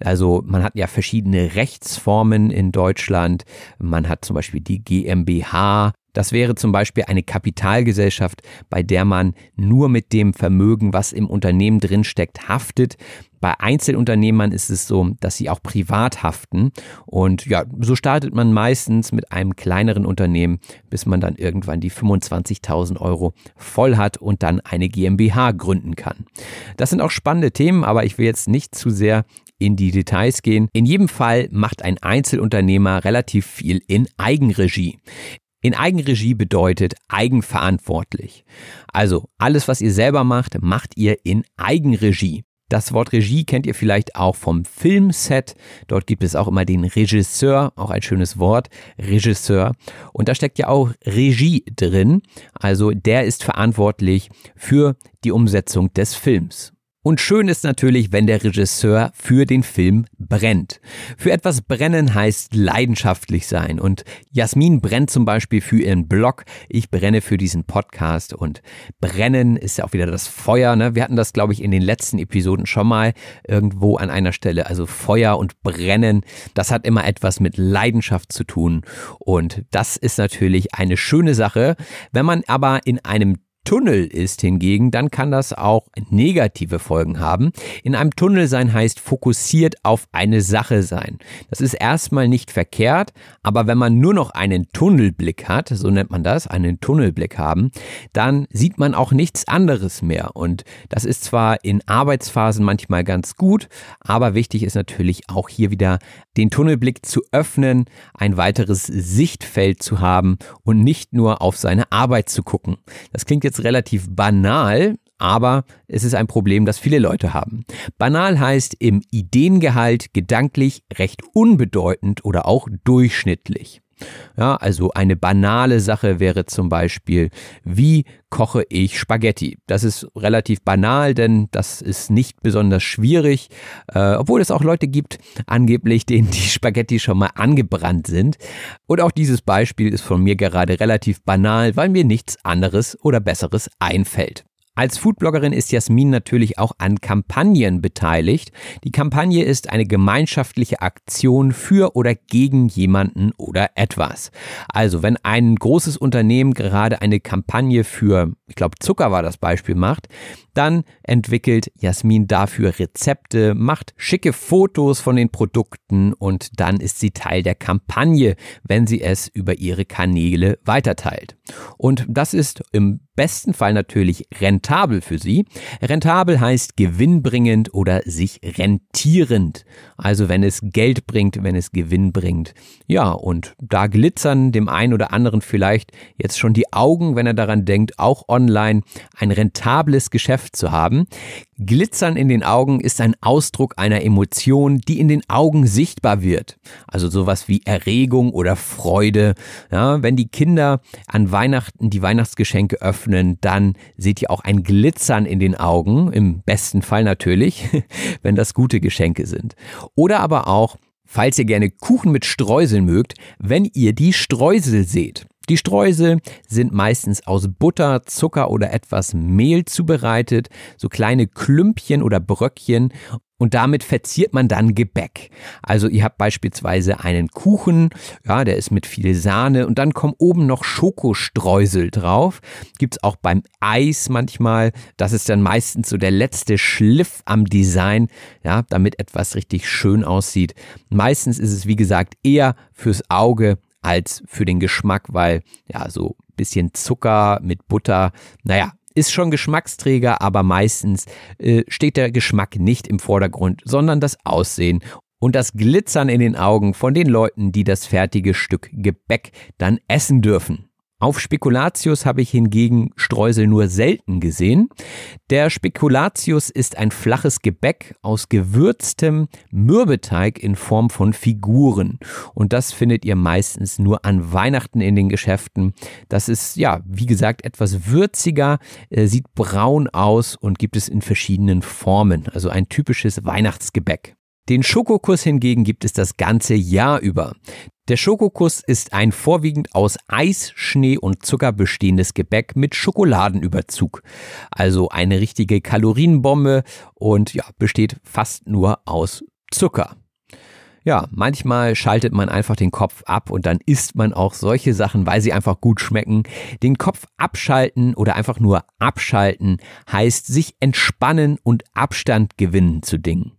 B: Also man hat ja verschiedene Rechtsformen in Deutschland. Man hat zum Beispiel die GmbH, das wäre zum Beispiel eine Kapitalgesellschaft, bei der man nur mit dem Vermögen, was im Unternehmen drinsteckt, haftet. Bei Einzelunternehmern ist es so, dass sie auch privat haften. Und ja, so startet man meistens mit einem kleineren Unternehmen, bis man dann irgendwann die 25.000 Euro voll hat und dann eine GmbH gründen kann. Das sind auch spannende Themen, aber ich will jetzt nicht zu sehr in die Details gehen. In jedem Fall macht ein Einzelunternehmer relativ viel in Eigenregie. In Eigenregie bedeutet eigenverantwortlich. Also alles, was ihr selber macht, macht ihr in Eigenregie. Das Wort Regie kennt ihr vielleicht auch vom Filmset. Dort gibt es auch immer den Regisseur, auch ein schönes Wort, Regisseur. Und da steckt ja auch Regie drin. Also der ist verantwortlich für die Umsetzung des Films. Und schön ist natürlich, wenn der Regisseur für den Film brennt. Für etwas brennen heißt leidenschaftlich sein. Und Jasmin brennt zum Beispiel für ihren Blog. Ich brenne für diesen Podcast. Und brennen ist ja auch wieder das Feuer. Ne? Wir hatten das, glaube ich, in den letzten Episoden schon mal irgendwo an einer Stelle. Also Feuer und brennen, das hat immer etwas mit Leidenschaft zu tun. Und das ist natürlich eine schöne Sache. Wenn man aber in einem Tunnel ist hingegen, dann kann das auch negative Folgen haben. In einem Tunnel sein heißt fokussiert auf eine Sache sein. Das ist erstmal nicht verkehrt, aber wenn man nur noch einen Tunnelblick hat, so nennt man das, einen Tunnelblick haben, dann sieht man auch nichts anderes mehr. Und das ist zwar in Arbeitsphasen manchmal ganz gut, aber wichtig ist natürlich auch hier wieder den Tunnelblick zu öffnen, ein weiteres Sichtfeld zu haben und nicht nur auf seine Arbeit zu gucken. Das klingt jetzt relativ banal, aber es ist ein Problem, das viele Leute haben. Banal heißt im Ideengehalt gedanklich recht unbedeutend oder auch durchschnittlich. Ja, also eine banale Sache wäre zum Beispiel, wie koche ich Spaghetti? Das ist relativ banal, denn das ist nicht besonders schwierig, äh, obwohl es auch Leute gibt, angeblich, denen die Spaghetti schon mal angebrannt sind. Und auch dieses Beispiel ist von mir gerade relativ banal, weil mir nichts anderes oder besseres einfällt. Als Foodbloggerin ist Jasmin natürlich auch an Kampagnen beteiligt. Die Kampagne ist eine gemeinschaftliche Aktion für oder gegen jemanden oder etwas. Also wenn ein großes Unternehmen gerade eine Kampagne für, ich glaube Zucker war das Beispiel macht, dann entwickelt Jasmin dafür Rezepte, macht schicke Fotos von den Produkten und dann ist sie Teil der Kampagne, wenn sie es über ihre Kanäle weiterteilt. Und das ist im besten Fall natürlich rentabel für sie. Rentabel heißt gewinnbringend oder sich rentierend. Also wenn es Geld bringt, wenn es Gewinn bringt. Ja, und da glitzern dem einen oder anderen vielleicht jetzt schon die Augen, wenn er daran denkt, auch online ein rentables Geschäft zu haben. Glitzern in den Augen ist ein Ausdruck einer Emotion, die in den Augen sichtbar wird. Also sowas wie Erregung oder Freude. Ja, wenn die Kinder an Weihnachten die Weihnachtsgeschenke öffnen, dann seht ihr auch ein Glitzern in den Augen. Im besten Fall natürlich, (laughs) wenn das gute Geschenke sind. Oder aber auch, falls ihr gerne Kuchen mit Streuseln mögt, wenn ihr die Streusel seht. Die Streusel sind meistens aus Butter, Zucker oder etwas Mehl zubereitet, so kleine Klümpchen oder Bröckchen und damit verziert man dann Gebäck. Also ihr habt beispielsweise einen Kuchen, ja, der ist mit viel Sahne und dann kommen oben noch Schokostreusel drauf. Gibt's auch beim Eis manchmal. Das ist dann meistens so der letzte Schliff am Design, ja, damit etwas richtig schön aussieht. Meistens ist es wie gesagt eher fürs Auge als für den Geschmack, weil ja, so bisschen Zucker mit Butter, naja, ist schon Geschmacksträger, aber meistens äh, steht der Geschmack nicht im Vordergrund, sondern das Aussehen und das Glitzern in den Augen von den Leuten, die das fertige Stück Gebäck dann essen dürfen. Auf Spekulatius habe ich hingegen Streusel nur selten gesehen. Der Spekulatius ist ein flaches Gebäck aus gewürztem Mürbeteig in Form von Figuren. Und das findet ihr meistens nur an Weihnachten in den Geschäften. Das ist, ja, wie gesagt, etwas würziger, äh, sieht braun aus und gibt es in verschiedenen Formen. Also ein typisches Weihnachtsgebäck. Den Schokokuss hingegen gibt es das ganze Jahr über. Der Schokokuss ist ein vorwiegend aus Eis, Schnee und Zucker bestehendes Gebäck mit Schokoladenüberzug. Also eine richtige Kalorienbombe und ja, besteht fast nur aus Zucker. Ja, manchmal schaltet man einfach den Kopf ab und dann isst man auch solche Sachen, weil sie einfach gut schmecken. Den Kopf abschalten oder einfach nur abschalten heißt sich entspannen und Abstand gewinnen zu Dingen.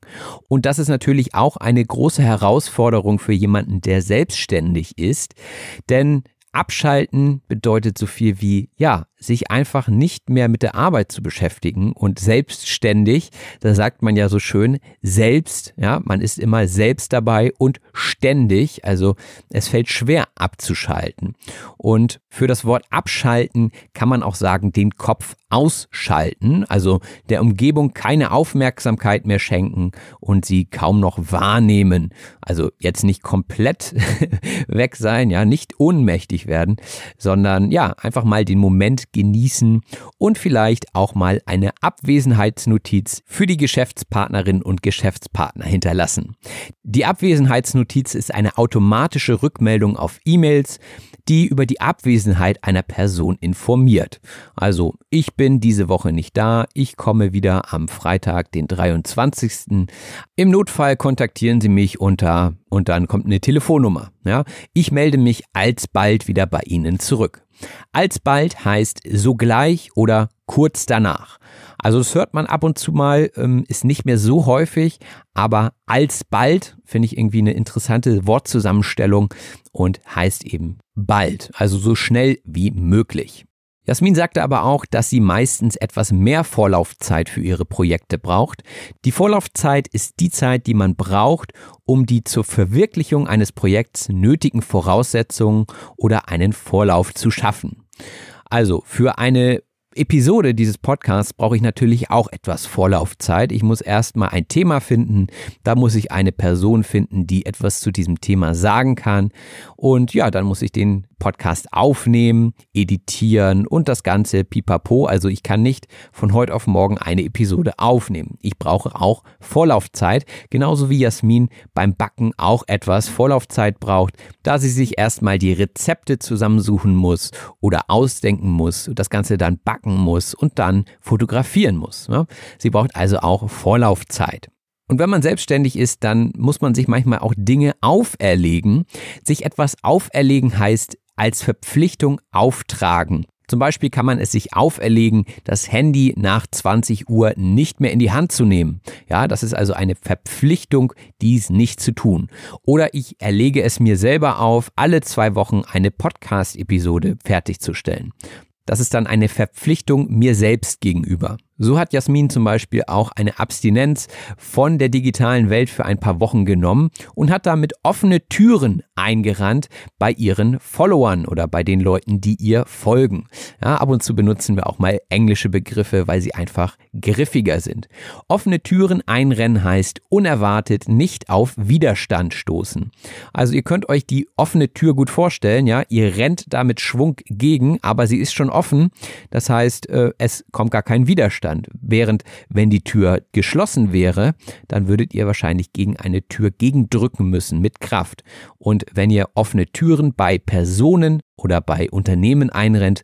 B: Und das ist natürlich auch eine große Herausforderung für jemanden, der selbstständig ist, denn Abschalten bedeutet so viel wie, ja, sich einfach nicht mehr mit der Arbeit zu beschäftigen und selbstständig, da sagt man ja so schön, selbst, ja, man ist immer selbst dabei und ständig, also es fällt schwer abzuschalten. Und für das Wort abschalten kann man auch sagen, den Kopf ausschalten, also der Umgebung keine Aufmerksamkeit mehr schenken und sie kaum noch wahrnehmen. Also jetzt nicht komplett (laughs) weg sein, ja, nicht ohnmächtig werden, sondern ja, einfach mal den Moment genießen und vielleicht auch mal eine Abwesenheitsnotiz für die Geschäftspartnerin und Geschäftspartner hinterlassen. Die Abwesenheitsnotiz ist eine automatische Rückmeldung auf E-Mails, die über die Abwesenheit einer Person informiert. Also, ich bin diese Woche nicht da, ich komme wieder am Freitag, den 23. Im Notfall kontaktieren Sie mich unter und dann kommt eine Telefonnummer. Ja, ich melde mich alsbald wieder bei Ihnen zurück. Alsbald heißt sogleich oder kurz danach. Also das hört man ab und zu mal, ähm, ist nicht mehr so häufig, aber alsbald finde ich irgendwie eine interessante Wortzusammenstellung und heißt eben bald, also so schnell wie möglich. Jasmin sagte aber auch, dass sie meistens etwas mehr Vorlaufzeit für ihre Projekte braucht. Die Vorlaufzeit ist die Zeit, die man braucht, um die zur Verwirklichung eines Projekts nötigen Voraussetzungen oder einen Vorlauf zu schaffen. Also für eine Episode dieses Podcasts brauche ich natürlich auch etwas Vorlaufzeit. Ich muss erstmal ein Thema finden, da muss ich eine Person finden, die etwas zu diesem Thema sagen kann. Und ja, dann muss ich den Podcast aufnehmen, editieren und das Ganze pipapo. Also ich kann nicht von heute auf morgen eine Episode aufnehmen. Ich brauche auch Vorlaufzeit, genauso wie Jasmin beim Backen auch etwas Vorlaufzeit braucht, da sie sich erstmal die Rezepte zusammensuchen muss oder ausdenken muss, das Ganze dann backen muss und dann fotografieren muss. Ne? Sie braucht also auch Vorlaufzeit. Und wenn man selbstständig ist, dann muss man sich manchmal auch Dinge auferlegen. Sich etwas auferlegen heißt als Verpflichtung auftragen. Zum Beispiel kann man es sich auferlegen, das Handy nach 20 Uhr nicht mehr in die Hand zu nehmen. Ja, das ist also eine Verpflichtung, dies nicht zu tun. Oder ich erlege es mir selber auf, alle zwei Wochen eine Podcast-Episode fertigzustellen. Das ist dann eine Verpflichtung mir selbst gegenüber. So hat Jasmin zum Beispiel auch eine Abstinenz von der digitalen Welt für ein paar Wochen genommen und hat damit offene Türen eingerannt bei ihren Followern oder bei den Leuten, die ihr folgen. Ja, ab und zu benutzen wir auch mal englische Begriffe, weil sie einfach griffiger sind. Offene Türen einrennen heißt unerwartet nicht auf Widerstand stoßen. Also ihr könnt euch die offene Tür gut vorstellen, ja, ihr rennt damit Schwung gegen, aber sie ist schon offen. Das heißt, äh, es kommt gar kein Widerstand. Widerstand. Während wenn die Tür geschlossen wäre, dann würdet ihr wahrscheinlich gegen eine Tür gegendrücken müssen mit Kraft. Und wenn ihr offene Türen bei Personen oder bei Unternehmen einrennt,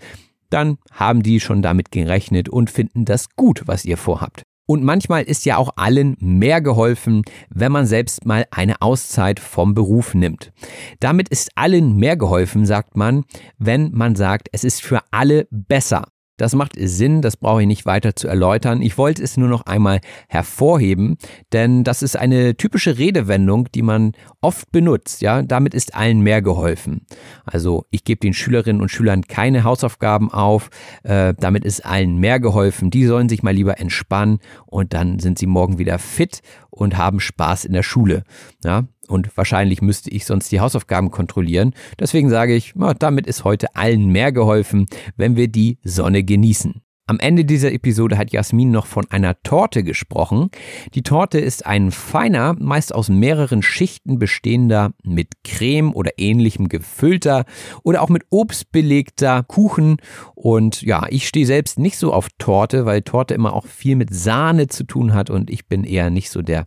B: dann haben die schon damit gerechnet und finden das gut, was ihr vorhabt. Und manchmal ist ja auch allen mehr geholfen, wenn man selbst mal eine Auszeit vom Beruf nimmt. Damit ist allen mehr geholfen, sagt man, wenn man sagt, es ist für alle besser. Das macht Sinn, das brauche ich nicht weiter zu erläutern. Ich wollte es nur noch einmal hervorheben, denn das ist eine typische Redewendung, die man oft benutzt. Ja, damit ist allen mehr geholfen. Also ich gebe den Schülerinnen und Schülern keine Hausaufgaben auf. Äh, damit ist allen mehr geholfen. Die sollen sich mal lieber entspannen und dann sind sie morgen wieder fit und haben Spaß in der Schule. Ja, und wahrscheinlich müsste ich sonst die Hausaufgaben kontrollieren. Deswegen sage ich, damit ist heute allen mehr geholfen, wenn wir die Sonne genießen. Am Ende dieser Episode hat Jasmin noch von einer Torte gesprochen. Die Torte ist ein feiner, meist aus mehreren Schichten bestehender, mit Creme oder ähnlichem gefüllter oder auch mit Obst belegter Kuchen. Und ja, ich stehe selbst nicht so auf Torte, weil Torte immer auch viel mit Sahne zu tun hat und ich bin eher nicht so der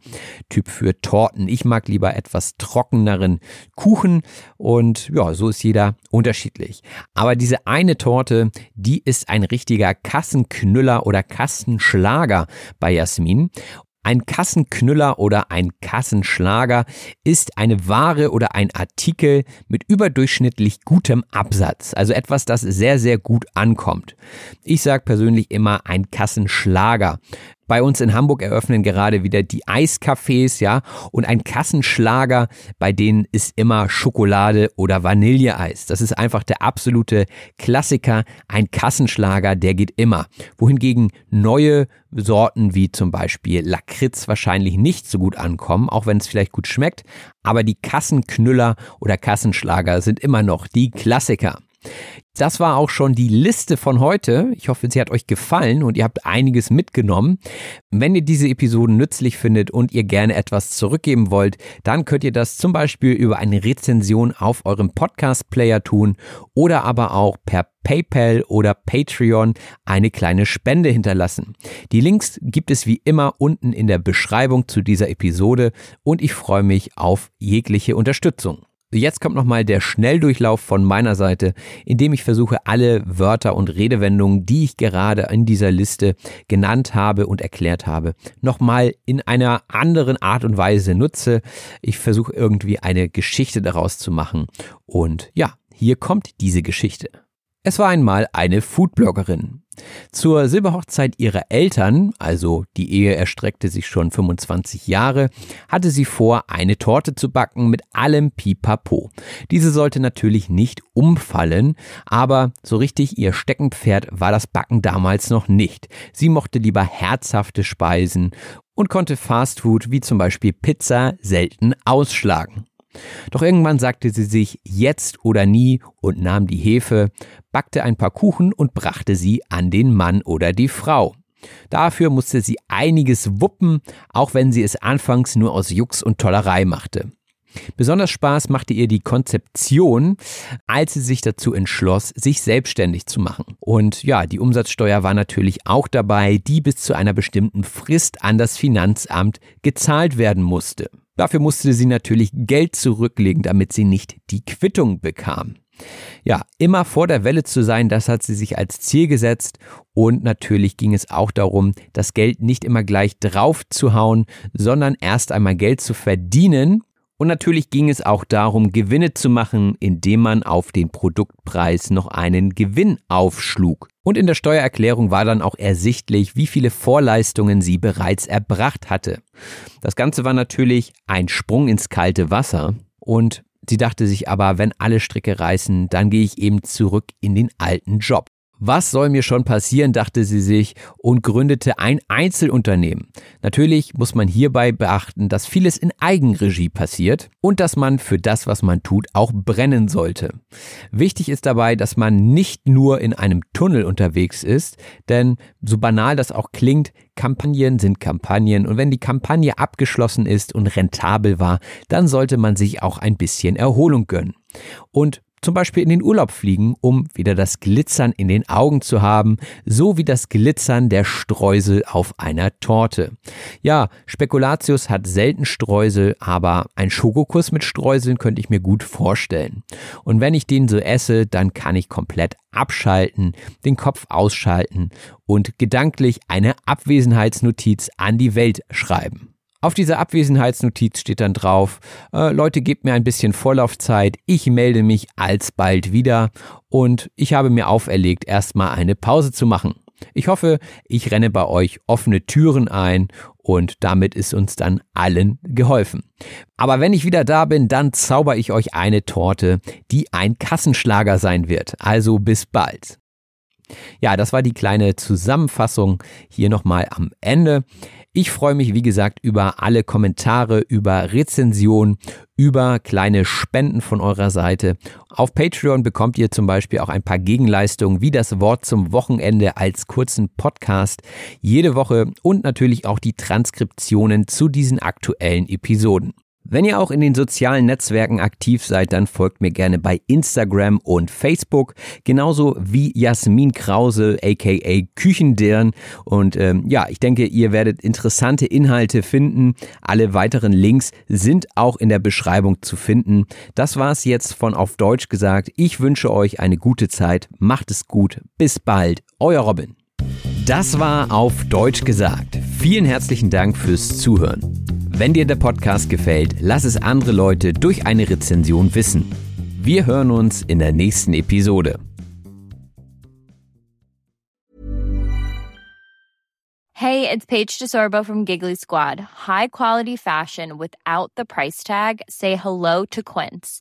B: Typ für Torten. Ich mag lieber etwas trockeneren Kuchen und ja, so ist jeder unterschiedlich. Aber diese eine Torte, die ist ein richtiger Kasten Kassenknüller oder Kassenschlager bei Jasmin. Ein Kassenknüller oder ein Kassenschlager ist eine Ware oder ein Artikel mit überdurchschnittlich gutem Absatz, also etwas, das sehr, sehr gut ankommt. Ich sage persönlich immer ein Kassenschlager. Bei uns in Hamburg eröffnen gerade wieder die Eiscafés, ja, und ein Kassenschlager, bei denen ist immer Schokolade oder Vanilleeis. Das ist einfach der absolute Klassiker, ein Kassenschlager, der geht immer. Wohingegen neue Sorten wie zum Beispiel Lakritz wahrscheinlich nicht so gut ankommen, auch wenn es vielleicht gut schmeckt, aber die Kassenknüller oder Kassenschlager sind immer noch die Klassiker. Das war auch schon die Liste von heute. Ich hoffe, sie hat euch gefallen und ihr habt einiges mitgenommen. Wenn ihr diese Episoden nützlich findet und ihr gerne etwas zurückgeben wollt, dann könnt ihr das zum Beispiel über eine Rezension auf eurem Podcast-Player tun oder aber auch per PayPal oder Patreon eine kleine Spende hinterlassen. Die Links gibt es wie immer unten in der Beschreibung zu dieser Episode und ich freue mich auf jegliche Unterstützung. Jetzt kommt nochmal der Schnelldurchlauf von meiner Seite, indem ich versuche, alle Wörter und Redewendungen, die ich gerade in dieser Liste genannt habe und erklärt habe, nochmal in einer anderen Art und Weise nutze. Ich versuche irgendwie eine Geschichte daraus zu machen. Und ja, hier kommt diese Geschichte. Es war einmal eine Foodbloggerin. Zur Silberhochzeit ihrer Eltern, also die Ehe erstreckte sich schon 25 Jahre, hatte sie vor, eine Torte zu backen mit allem Pipapo. Diese sollte natürlich nicht umfallen, aber so richtig ihr Steckenpferd war das Backen damals noch nicht. Sie mochte lieber herzhafte Speisen und konnte Fastfood wie zum Beispiel Pizza selten ausschlagen. Doch irgendwann sagte sie sich jetzt oder nie und nahm die Hefe, backte ein paar Kuchen und brachte sie an den Mann oder die Frau. Dafür musste sie einiges wuppen, auch wenn sie es anfangs nur aus Jux und Tollerei machte. Besonders Spaß machte ihr die Konzeption, als sie sich dazu entschloss, sich selbstständig zu machen. Und ja, die Umsatzsteuer war natürlich auch dabei, die bis zu einer bestimmten Frist an das Finanzamt gezahlt werden musste. Dafür musste sie natürlich Geld zurücklegen, damit sie nicht die Quittung bekam. Ja, immer vor der Welle zu sein, das hat sie sich als Ziel gesetzt und natürlich ging es auch darum, das Geld nicht immer gleich drauf zu hauen, sondern erst einmal Geld zu verdienen und natürlich ging es auch darum, Gewinne zu machen, indem man auf den Produktpreis noch einen Gewinn aufschlug. Und in der Steuererklärung war dann auch ersichtlich, wie viele Vorleistungen sie bereits erbracht hatte. Das Ganze war natürlich ein Sprung ins kalte Wasser und sie dachte sich aber, wenn alle Stricke reißen, dann gehe ich eben zurück in den alten Job. Was soll mir schon passieren, dachte sie sich und gründete ein Einzelunternehmen. Natürlich muss man hierbei beachten, dass vieles in Eigenregie passiert und dass man für das, was man tut, auch brennen sollte. Wichtig ist dabei, dass man nicht nur in einem Tunnel unterwegs ist, denn so banal das auch klingt, Kampagnen sind Kampagnen und wenn die Kampagne abgeschlossen ist und rentabel war, dann sollte man sich auch ein bisschen Erholung gönnen. Und zum Beispiel in den Urlaub fliegen, um wieder das Glitzern in den Augen zu haben, so wie das Glitzern der Streusel auf einer Torte. Ja, Spekulatius hat selten Streusel, aber ein Schokokuss mit Streuseln könnte ich mir gut vorstellen. Und wenn ich den so esse, dann kann ich komplett abschalten, den Kopf ausschalten und gedanklich eine Abwesenheitsnotiz an die Welt schreiben. Auf dieser Abwesenheitsnotiz steht dann drauf, äh, Leute, gebt mir ein bisschen Vorlaufzeit, ich melde mich alsbald wieder und ich habe mir auferlegt, erstmal eine Pause zu machen. Ich hoffe, ich renne bei euch offene Türen ein und damit ist uns dann allen geholfen. Aber wenn ich wieder da bin, dann zauber ich euch eine Torte, die ein Kassenschlager sein wird. Also bis bald. Ja, das war die kleine Zusammenfassung hier nochmal am Ende. Ich freue mich, wie gesagt, über alle Kommentare, über Rezensionen, über kleine Spenden von eurer Seite. Auf Patreon bekommt ihr zum Beispiel auch ein paar Gegenleistungen, wie das Wort zum Wochenende als kurzen Podcast jede Woche und natürlich auch die Transkriptionen zu diesen aktuellen Episoden. Wenn ihr auch in den sozialen Netzwerken aktiv seid, dann folgt mir gerne bei Instagram und Facebook, genauso wie Jasmin Krause, aka Küchendirn. Und ähm, ja, ich denke, ihr werdet interessante Inhalte finden. Alle weiteren Links sind auch in der Beschreibung zu finden. Das war's jetzt von auf Deutsch gesagt. Ich wünsche euch eine gute Zeit. Macht es gut. Bis bald. Euer Robin. Das war auf Deutsch gesagt. Vielen herzlichen Dank fürs Zuhören. Wenn dir der Podcast gefällt, lass es andere Leute durch eine Rezension wissen. Wir hören uns in der nächsten Episode.
E: Hey, it's Paige DeSorbo from Giggly Squad. High quality fashion without the price tag. Say hello to Quince.